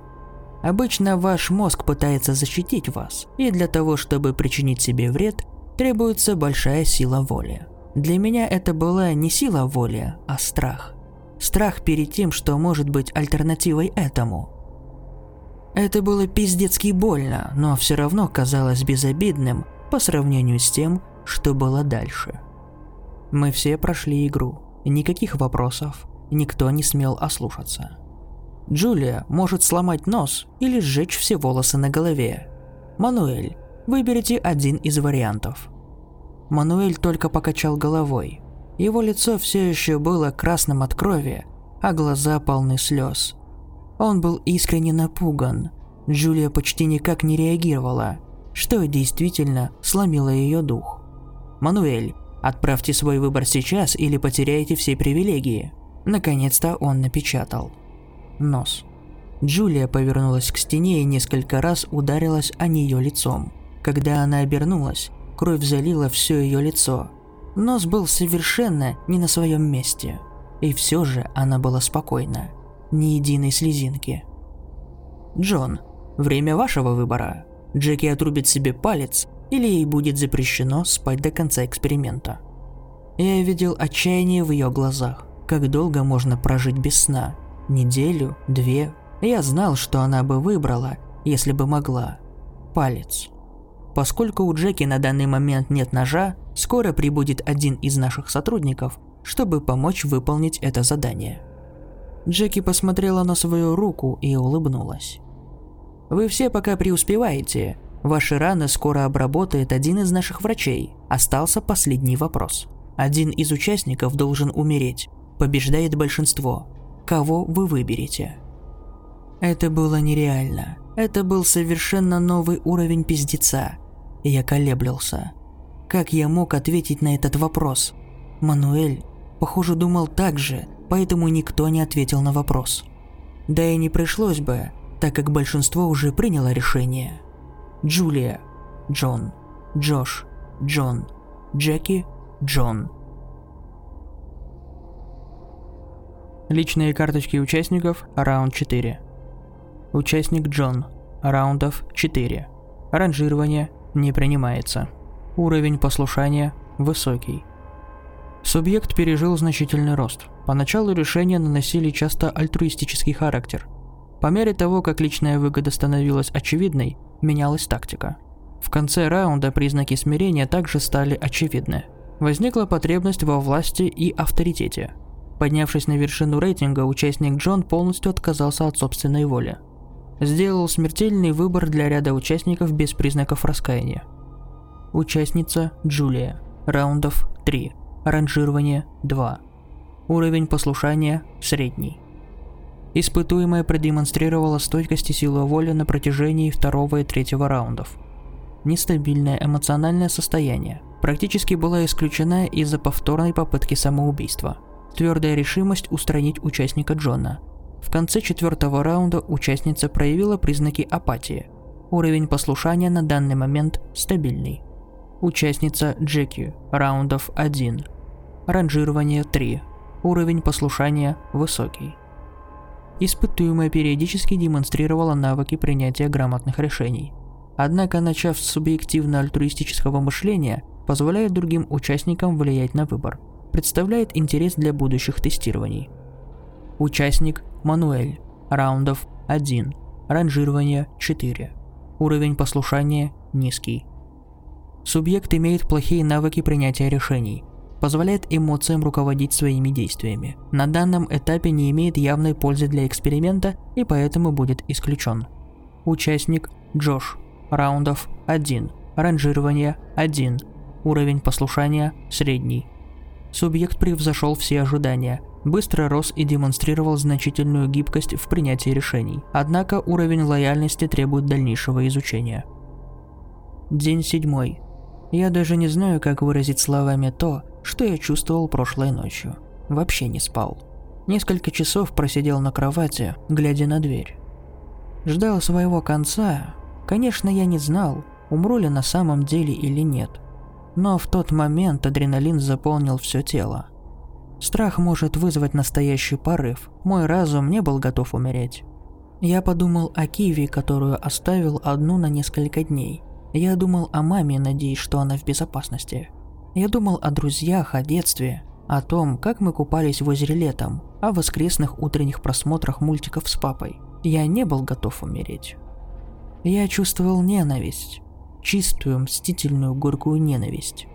Обычно ваш мозг пытается защитить вас, и для того, чтобы причинить себе вред, требуется большая сила воли. Для меня это была не сила воли, а страх. Страх перед тем, что может быть альтернативой этому. Это было пиздецки больно, но все равно казалось безобидным по сравнению с тем, что было дальше. Мы все прошли игру. Никаких вопросов, никто не смел ослушаться. Джулия может сломать нос или сжечь все волосы на голове. Мануэль, выберите один из вариантов. Мануэль только покачал головой. Его лицо все еще было красным от крови, а глаза полны слез. Он был искренне напуган. Джулия почти никак не реагировала, что действительно сломило ее дух. «Мануэль, отправьте свой выбор сейчас или потеряете все привилегии». Наконец-то он напечатал. Нос. Джулия повернулась к стене и несколько раз ударилась о нее лицом. Когда она обернулась, кровь залила все ее лицо, Нос был совершенно не на своем месте. И все же она была спокойна. Ни единой слезинки. «Джон, время вашего выбора. Джеки отрубит себе палец, или ей будет запрещено спать до конца эксперимента». Я видел отчаяние в ее глазах. Как долго можно прожить без сна? неделю, две. Я знал, что она бы выбрала, если бы могла. Палец. Поскольку у Джеки на данный момент нет ножа, скоро прибудет один из наших сотрудников, чтобы помочь выполнить это задание. Джеки посмотрела на свою руку и улыбнулась. «Вы все пока преуспеваете. Ваши раны скоро обработает один из наших врачей. Остался последний вопрос. Один из участников должен умереть. Побеждает большинство. Кого вы выберете?» Это было нереально. Это был совершенно новый уровень пиздеца. Я колеблился. Как я мог ответить на этот вопрос? Мануэль, похоже, думал так же, поэтому никто не ответил на вопрос. Да и не пришлось бы, так как большинство уже приняло решение. Джулия, Джон, Джош, Джон, Джеки, Джон. Личные карточки участников, раунд 4. Участник Джон, раундов 4. Ранжирование не принимается. Уровень послушания высокий. Субъект пережил значительный рост. Поначалу решения наносили часто альтруистический характер. По мере того, как личная выгода становилась очевидной, менялась тактика. В конце раунда признаки смирения также стали очевидны. Возникла потребность во власти и авторитете. Поднявшись на вершину рейтинга, участник Джон полностью отказался от собственной воли. Сделал смертельный выбор для ряда участников без признаков раскаяния. Участница Джулия. Раундов 3. Ранжирование 2. Уровень послушания средний. Испытуемая продемонстрировала стойкость и силу воли на протяжении второго и третьего раундов. Нестабильное эмоциональное состояние практически была исключена из-за повторной попытки самоубийства. Твердая решимость устранить участника Джона. В конце четвертого раунда участница проявила признаки апатии. Уровень послушания на данный момент стабильный. Участница Джеки, раундов 1. Ранжирование 3. Уровень послушания высокий. Испытуемая периодически демонстрировала навыки принятия грамотных решений. Однако, начав с субъективно-альтруистического мышления, позволяет другим участникам влиять на выбор. Представляет интерес для будущих тестирований. Участник Мануэль. Раундов 1. Ранжирование 4. Уровень послушания низкий. Субъект имеет плохие навыки принятия решений, позволяет эмоциям руководить своими действиями. На данном этапе не имеет явной пользы для эксперимента и поэтому будет исключен. Участник Джош. Раундов 1. Ранжирование 1. Уровень послушания средний. Субъект превзошел все ожидания, быстро рос и демонстрировал значительную гибкость в принятии решений. Однако уровень лояльности требует дальнейшего изучения. День седьмой. Я даже не знаю, как выразить словами то, что я чувствовал прошлой ночью. Вообще не спал. Несколько часов просидел на кровати, глядя на дверь. Ждал своего конца. Конечно, я не знал, умру ли на самом деле или нет. Но в тот момент адреналин заполнил все тело. Страх может вызвать настоящий порыв. Мой разум не был готов умереть. Я подумал о Киви, которую оставил одну на несколько дней. Я думал о маме, надеясь, что она в безопасности. Я думал о друзьях, о детстве, о том, как мы купались в озере летом, о воскресных утренних просмотрах мультиков с папой. Я не был готов умереть. Я чувствовал ненависть. Чистую, мстительную, горькую ненависть.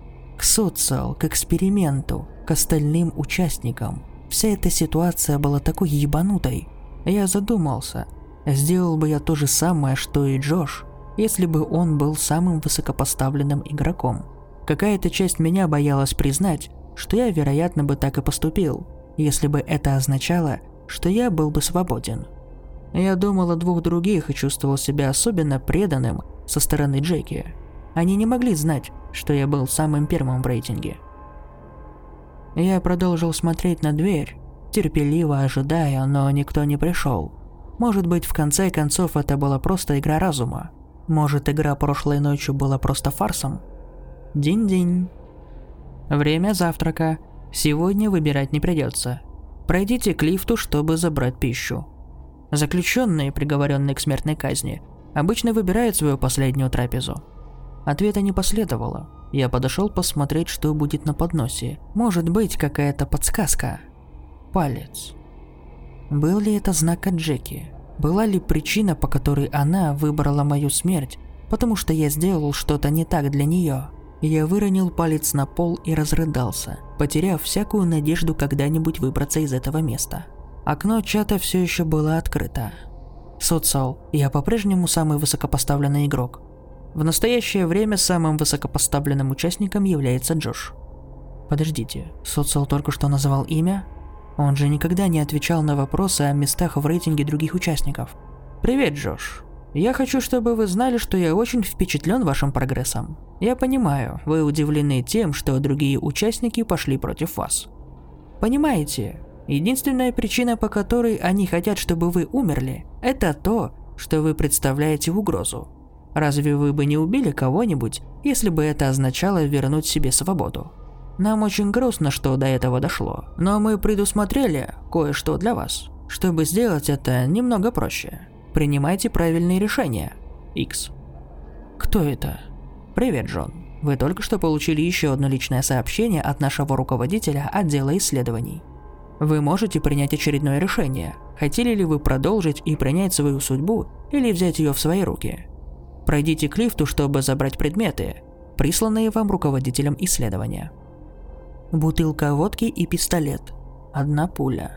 К социал, к эксперименту, к остальным участникам. Вся эта ситуация была такой ебанутой. Я задумался, сделал бы я то же самое, что и Джош, если бы он был самым высокопоставленным игроком. Какая-то часть меня боялась признать, что я, вероятно, бы так и поступил, если бы это означало, что я был бы свободен. Я думал о двух других и чувствовал себя особенно преданным со стороны Джеки. Они не могли знать, что я был самым первым в рейтинге. Я продолжил смотреть на дверь, терпеливо ожидая, но никто не пришел. Может быть, в конце концов это была просто игра разума. Может, игра прошлой ночью была просто фарсом? День-день. Время завтрака. Сегодня выбирать не придется. Пройдите к лифту, чтобы забрать пищу. Заключенные, приговоренные к смертной казни, обычно выбирают свою последнюю трапезу. Ответа не последовало. Я подошел посмотреть, что будет на подносе. Может быть, какая-то подсказка. Палец. Был ли это знак от Джеки? Была ли причина, по которой она выбрала мою смерть, потому что я сделал что-то не так для нее? Я выронил палец на пол и разрыдался, потеряв всякую надежду когда-нибудь выбраться из этого места. Окно чата все еще было открыто. Социал, я по-прежнему самый высокопоставленный игрок. В настоящее время самым высокопоставленным участником является Джош. Подождите, Социал только что назвал имя? Он же никогда не отвечал на вопросы о местах в рейтинге других участников. Привет, Джош. Я хочу, чтобы вы знали, что я очень впечатлен вашим прогрессом. Я понимаю, вы удивлены тем, что другие участники пошли против вас. Понимаете, единственная причина, по которой они хотят, чтобы вы умерли, это то, что вы представляете угрозу. Разве вы бы не убили кого-нибудь, если бы это означало вернуть себе свободу? Нам очень грустно, что до этого дошло, но мы предусмотрели кое-что для вас. Чтобы сделать это немного проще, принимайте правильные решения. X. Кто это? Привет, Джон. Вы только что получили еще одно личное сообщение от нашего руководителя отдела исследований. Вы можете принять очередное решение. Хотели ли вы продолжить и принять свою судьбу, или взять ее в свои руки? Пройдите к лифту, чтобы забрать предметы, присланные вам руководителем исследования бутылка водки и пистолет. Одна пуля.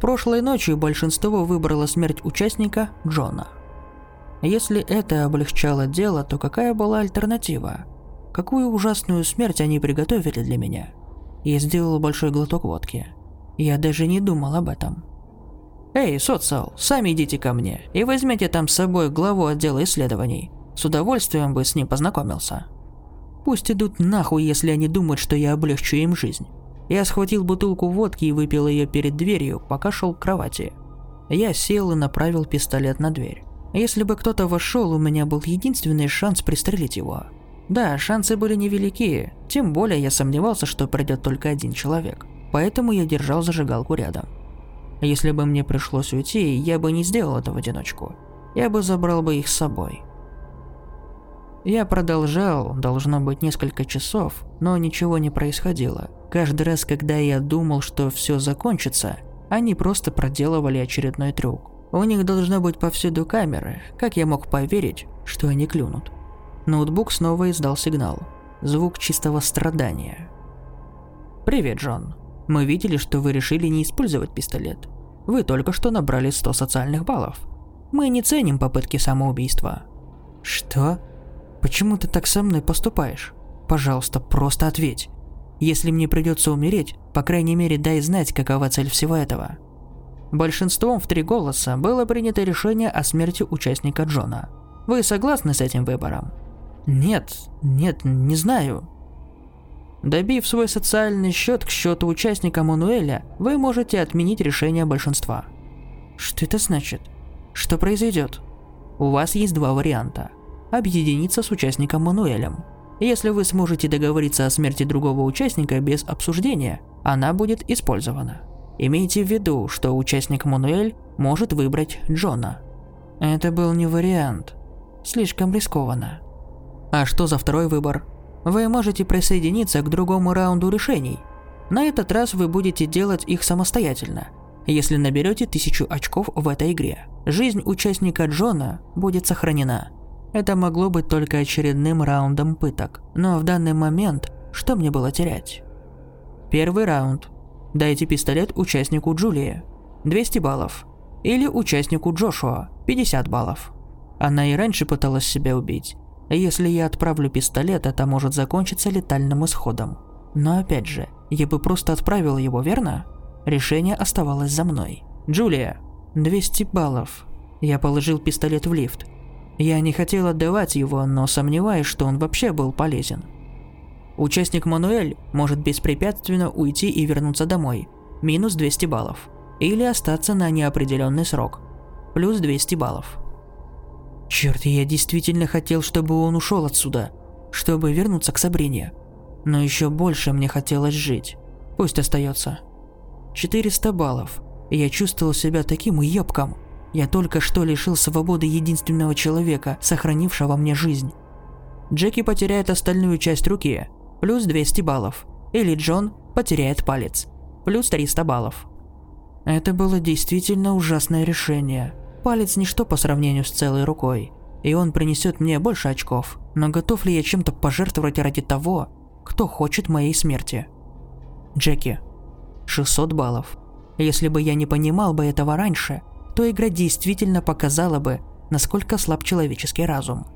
Прошлой ночью большинство выбрало смерть участника Джона. Если это облегчало дело, то какая была альтернатива? Какую ужасную смерть они приготовили для меня? Я сделал большой глоток водки. Я даже не думал об этом. «Эй, социал, сами идите ко мне и возьмите там с собой главу отдела исследований. С удовольствием бы с ним познакомился». Пусть идут нахуй, если они думают, что я облегчу им жизнь. Я схватил бутылку водки и выпил ее перед дверью, пока шел к кровати. Я сел и направил пистолет на дверь. Если бы кто-то вошел, у меня был единственный шанс пристрелить его. Да, шансы были невелики, тем более я сомневался, что придет только один человек. Поэтому я держал зажигалку рядом. Если бы мне пришлось уйти, я бы не сделал это в одиночку. Я бы забрал бы их с собой. Я продолжал, должно быть, несколько часов, но ничего не происходило. Каждый раз, когда я думал, что все закончится, они просто проделывали очередной трюк. У них должно быть повсюду камеры, как я мог поверить, что они клюнут. Ноутбук снова издал сигнал. Звук чистого страдания. «Привет, Джон. Мы видели, что вы решили не использовать пистолет. Вы только что набрали 100 социальных баллов. Мы не ценим попытки самоубийства». «Что?» Почему ты так со мной поступаешь? Пожалуйста, просто ответь. Если мне придется умереть, по крайней мере дай знать, какова цель всего этого. Большинством в три голоса было принято решение о смерти участника Джона. Вы согласны с этим выбором? Нет, нет, не знаю. Добив свой социальный счет к счету участника Мануэля, вы можете отменить решение большинства. Что это значит? Что произойдет? У вас есть два варианта объединиться с участником Мануэлем. Если вы сможете договориться о смерти другого участника без обсуждения, она будет использована. Имейте в виду, что участник Мануэль может выбрать Джона. Это был не вариант. Слишком рискованно. А что за второй выбор? Вы можете присоединиться к другому раунду решений. На этот раз вы будете делать их самостоятельно, если наберете тысячу очков в этой игре. Жизнь участника Джона будет сохранена. Это могло быть только очередным раундом пыток. Но в данный момент, что мне было терять? Первый раунд. Дайте пистолет участнику Джулии. 200 баллов. Или участнику Джошуа. 50 баллов. Она и раньше пыталась себя убить. Если я отправлю пистолет, это может закончиться летальным исходом. Но опять же, я бы просто отправил его, верно? Решение оставалось за мной. Джулия. 200 баллов. Я положил пистолет в лифт. Я не хотел отдавать его, но сомневаюсь, что он вообще был полезен. Участник Мануэль может беспрепятственно уйти и вернуться домой. Минус 200 баллов. Или остаться на неопределенный срок. Плюс 200 баллов. Черт, я действительно хотел, чтобы он ушел отсюда. Чтобы вернуться к Сабрине. Но еще больше мне хотелось жить. Пусть остается. 400 баллов. Я чувствовал себя таким уебком. Я только что лишил свободы единственного человека, сохранившего мне жизнь. Джеки потеряет остальную часть руки, плюс 200 баллов. Или Джон потеряет палец, плюс 300 баллов. Это было действительно ужасное решение. Палец ничто по сравнению с целой рукой, и он принесет мне больше очков. Но готов ли я чем-то пожертвовать ради того, кто хочет моей смерти? Джеки. 600 баллов. Если бы я не понимал бы этого раньше, то игра действительно показала бы, насколько слаб человеческий разум.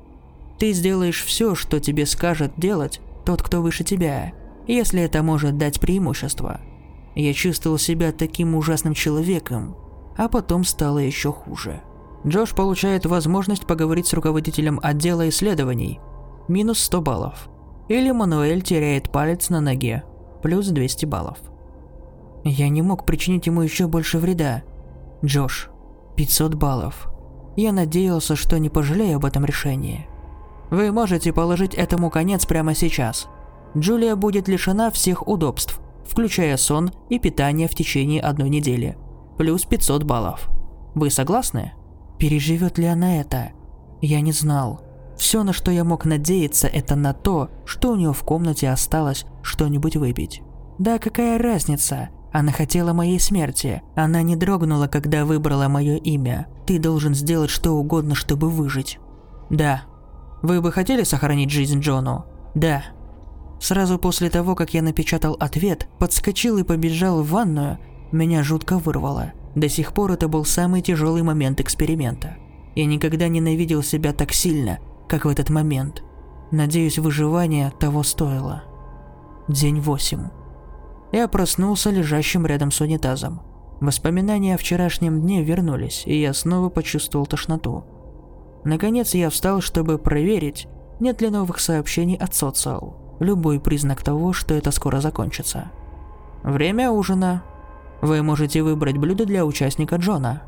Ты сделаешь все, что тебе скажет делать тот, кто выше тебя, если это может дать преимущество – я чувствовал себя таким ужасным человеком, а потом стало еще хуже. Джош получает возможность поговорить с руководителем отдела исследований. Минус 100 баллов. Или Мануэль теряет палец на ноге. Плюс 200 баллов. Я не мог причинить ему еще больше вреда. Джош. 500 баллов. Я надеялся, что не пожалею об этом решении. Вы можете положить этому конец прямо сейчас. Джулия будет лишена всех удобств, включая сон и питание в течение одной недели. Плюс 500 баллов. Вы согласны? Переживет ли она это? Я не знал. Все, на что я мог надеяться, это на то, что у нее в комнате осталось что-нибудь выпить. Да какая разница? Она хотела моей смерти. Она не дрогнула, когда выбрала мое имя. Ты должен сделать что угодно, чтобы выжить. Да. Вы бы хотели сохранить жизнь Джону? Да. Сразу после того, как я напечатал ответ, подскочил и побежал в ванную, меня жутко вырвало. До сих пор это был самый тяжелый момент эксперимента. Я никогда ненавидел себя так сильно, как в этот момент. Надеюсь, выживание того стоило. День 8. Я проснулся лежащим рядом с унитазом. Воспоминания о вчерашнем дне вернулись, и я снова почувствовал тошноту. Наконец я встал, чтобы проверить, нет ли новых сообщений от социал любой признак того, что это скоро закончится. Время ужина. Вы можете выбрать блюдо для участника Джона.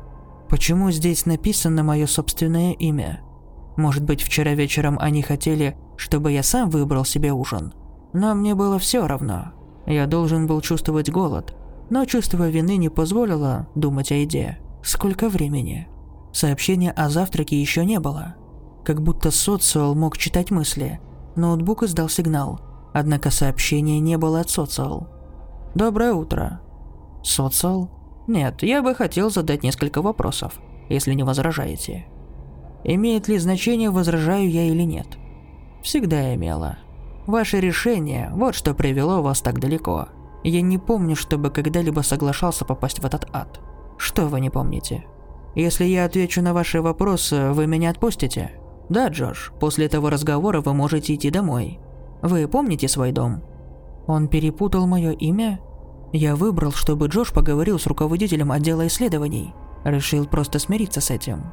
Почему здесь написано мое собственное имя? Может быть, вчера вечером они хотели, чтобы я сам выбрал себе ужин. Но мне было все равно. Я должен был чувствовать голод, но чувство вины не позволило думать о еде. Сколько времени? Сообщения о завтраке еще не было. Как будто социал мог читать мысли. Ноутбук издал сигнал. Однако сообщения не было от Социал. «Доброе утро». «Социал?» «Нет, я бы хотел задать несколько вопросов, если не возражаете». «Имеет ли значение, возражаю я или нет?» «Всегда имело. Ваше решение – вот что привело вас так далеко. Я не помню, чтобы когда-либо соглашался попасть в этот ад. Что вы не помните?» «Если я отвечу на ваши вопросы, вы меня отпустите?» «Да, Джош, после этого разговора вы можете идти домой. Вы помните свой дом? Он перепутал мое имя? Я выбрал, чтобы Джош поговорил с руководителем отдела исследований. Решил просто смириться с этим.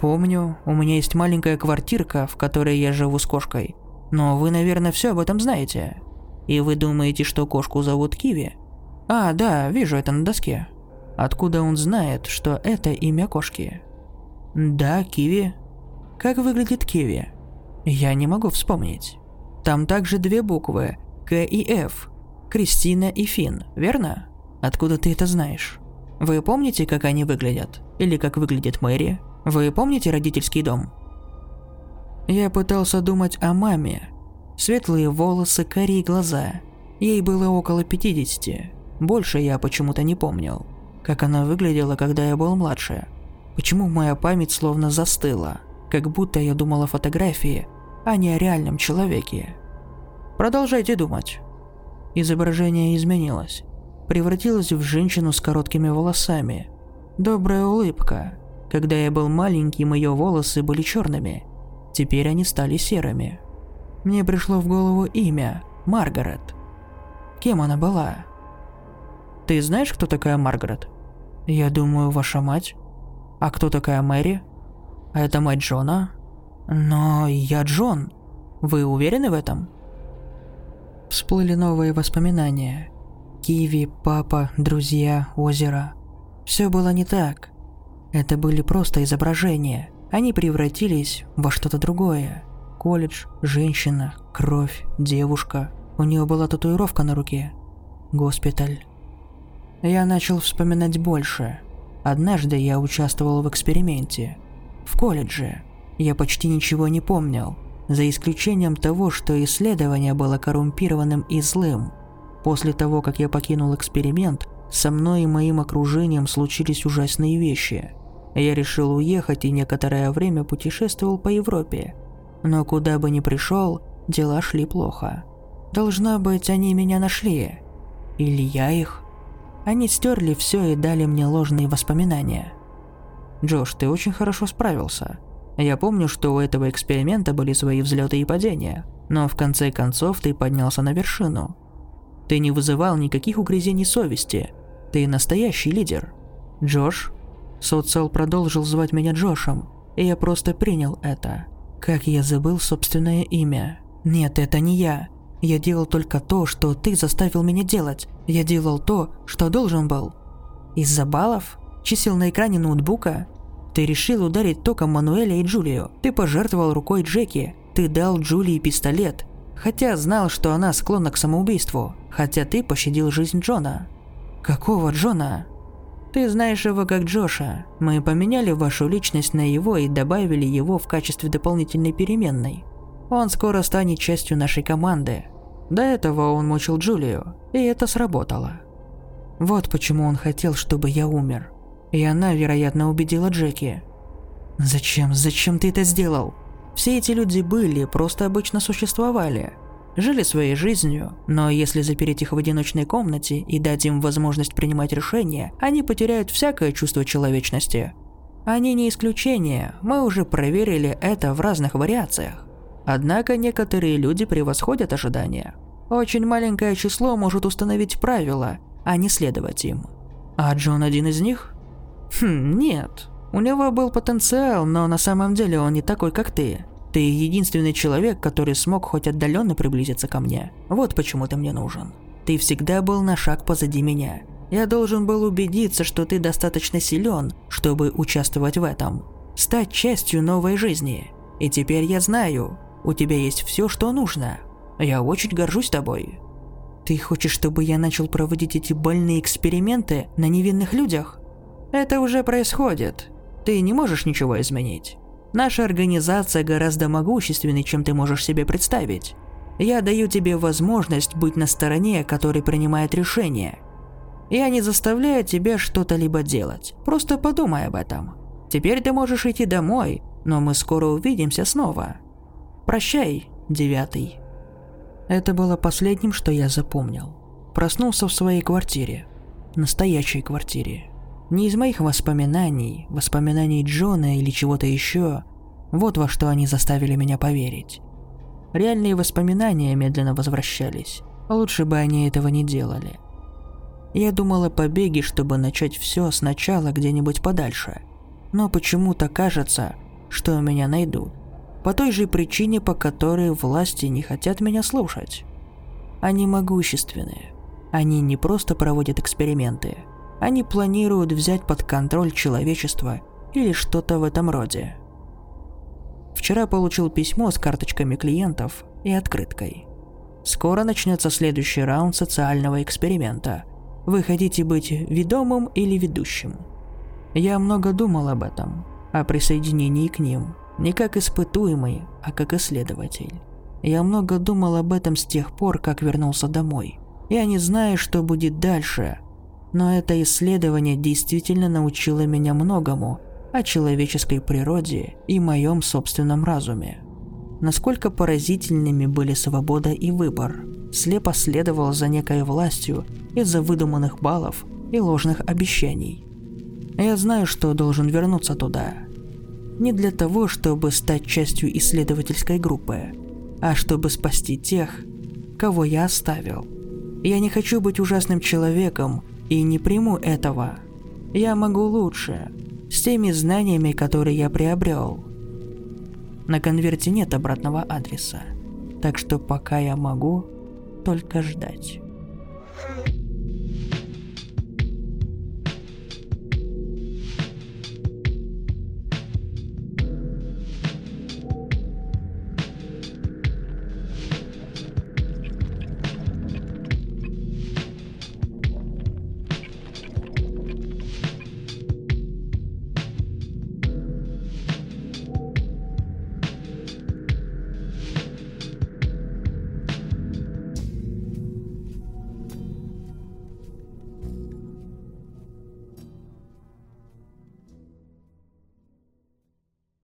Помню, у меня есть маленькая квартирка, в которой я живу с кошкой. Но вы, наверное, все об этом знаете. И вы думаете, что кошку зовут Киви? А, да, вижу это на доске. Откуда он знает, что это имя кошки? Да, Киви. Как выглядит Киви? Я не могу вспомнить. Там также две буквы – К и Ф. Кристина и Фин, верно? Откуда ты это знаешь? Вы помните, как они выглядят? Или как выглядит Мэри? Вы помните родительский дом? Я пытался думать о маме. Светлые волосы, карие глаза. Ей было около 50. Больше я почему-то не помнил. Как она выглядела, когда я был младше. Почему моя память словно застыла? Как будто я думал о фотографии, а не о реальном человеке. Продолжайте думать. Изображение изменилось. Превратилось в женщину с короткими волосами. Добрая улыбка. Когда я был маленьким, ее волосы были черными. Теперь они стали серыми. Мне пришло в голову имя – Маргарет. Кем она была? Ты знаешь, кто такая Маргарет? Я думаю, ваша мать. А кто такая Мэри? А это мать Джона? Но я Джон. Вы уверены в этом? Всплыли новые воспоминания. Киви, папа, друзья, озеро. Все было не так. Это были просто изображения. Они превратились во что-то другое. Колледж, женщина, кровь, девушка. У нее была татуировка на руке. Госпиталь. Я начал вспоминать больше. Однажды я участвовал в эксперименте. В колледже. Я почти ничего не помнил, за исключением того, что исследование было коррумпированным и злым. После того, как я покинул эксперимент, Со мной и моим окружением случились ужасные вещи. Я решил уехать и некоторое время путешествовал по Европе. Но куда бы ни пришел, дела шли плохо. Должна быть, они меня нашли. Или я их. Они стерли все и дали мне ложные воспоминания. Джош, ты очень хорошо справился. Я помню, что у этого эксперимента были свои взлеты и падения, но в конце концов ты поднялся на вершину. Ты не вызывал никаких угрызений совести. Ты настоящий лидер. Джош? Соцел продолжил звать меня Джошем, и я просто принял это. Как я забыл собственное имя. Нет, это не я. Я делал только то, что ты заставил меня делать. Я делал то, что должен был. Из-за баллов? Чисел на экране ноутбука? Ты решил ударить током Мануэля и Джулию. Ты пожертвовал рукой Джеки. Ты дал Джулии пистолет. Хотя знал, что она склонна к самоубийству. Хотя ты пощадил жизнь Джона. Какого Джона? Ты знаешь его как Джоша. Мы поменяли вашу личность на его и добавили его в качестве дополнительной переменной. Он скоро станет частью нашей команды. До этого он мучил Джулию, и это сработало. Вот почему он хотел, чтобы я умер. И она, вероятно, убедила Джеки. Зачем? Зачем ты это сделал? Все эти люди были, просто обычно существовали. Жили своей жизнью, но если запереть их в одиночной комнате и дать им возможность принимать решения, они потеряют всякое чувство человечности. Они не исключение, мы уже проверили это в разных вариациях. Однако некоторые люди превосходят ожидания. Очень маленькое число может установить правила, а не следовать им. А Джон один из них? Хм, нет. У него был потенциал, но на самом деле он не такой, как ты. Ты единственный человек, который смог хоть отдаленно приблизиться ко мне. Вот почему ты мне нужен. Ты всегда был на шаг позади меня. Я должен был убедиться, что ты достаточно силен, чтобы участвовать в этом. Стать частью новой жизни. И теперь я знаю, у тебя есть все, что нужно. Я очень горжусь тобой. Ты хочешь, чтобы я начал проводить эти больные эксперименты на невинных людях? Это уже происходит. Ты не можешь ничего изменить. Наша организация гораздо могущественнее, чем ты можешь себе представить. Я даю тебе возможность быть на стороне, который принимает решения. Я не заставляю тебя что-то либо делать. Просто подумай об этом. Теперь ты можешь идти домой, но мы скоро увидимся снова. Прощай, девятый. Это было последним, что я запомнил. Проснулся в своей квартире. Настоящей квартире. Не из моих воспоминаний, воспоминаний Джона или чего-то еще. Вот во что они заставили меня поверить. Реальные воспоминания медленно возвращались. Лучше бы они этого не делали. Я думал о побеге, чтобы начать все сначала где-нибудь подальше. Но почему-то кажется, что меня найдут. По той же причине, по которой власти не хотят меня слушать. Они могущественные. Они не просто проводят эксперименты – они планируют взять под контроль человечество или что-то в этом роде. Вчера получил письмо с карточками клиентов и открыткой. Скоро начнется следующий раунд социального эксперимента. Вы хотите быть ведомым или ведущим? Я много думал об этом, о присоединении к ним, не как испытуемый, а как исследователь. Я много думал об этом с тех пор, как вернулся домой. Я не знаю, что будет дальше, но это исследование действительно научило меня многому о человеческой природе и моем собственном разуме. Насколько поразительными были свобода и выбор. Слепо следовал за некой властью из-за выдуманных баллов и ложных обещаний. Я знаю, что должен вернуться туда. Не для того, чтобы стать частью исследовательской группы, а чтобы спасти тех, кого я оставил. Я не хочу быть ужасным человеком, и не приму этого. Я могу лучше, с теми знаниями, которые я приобрел. На конверте нет обратного адреса, так что пока я могу только ждать.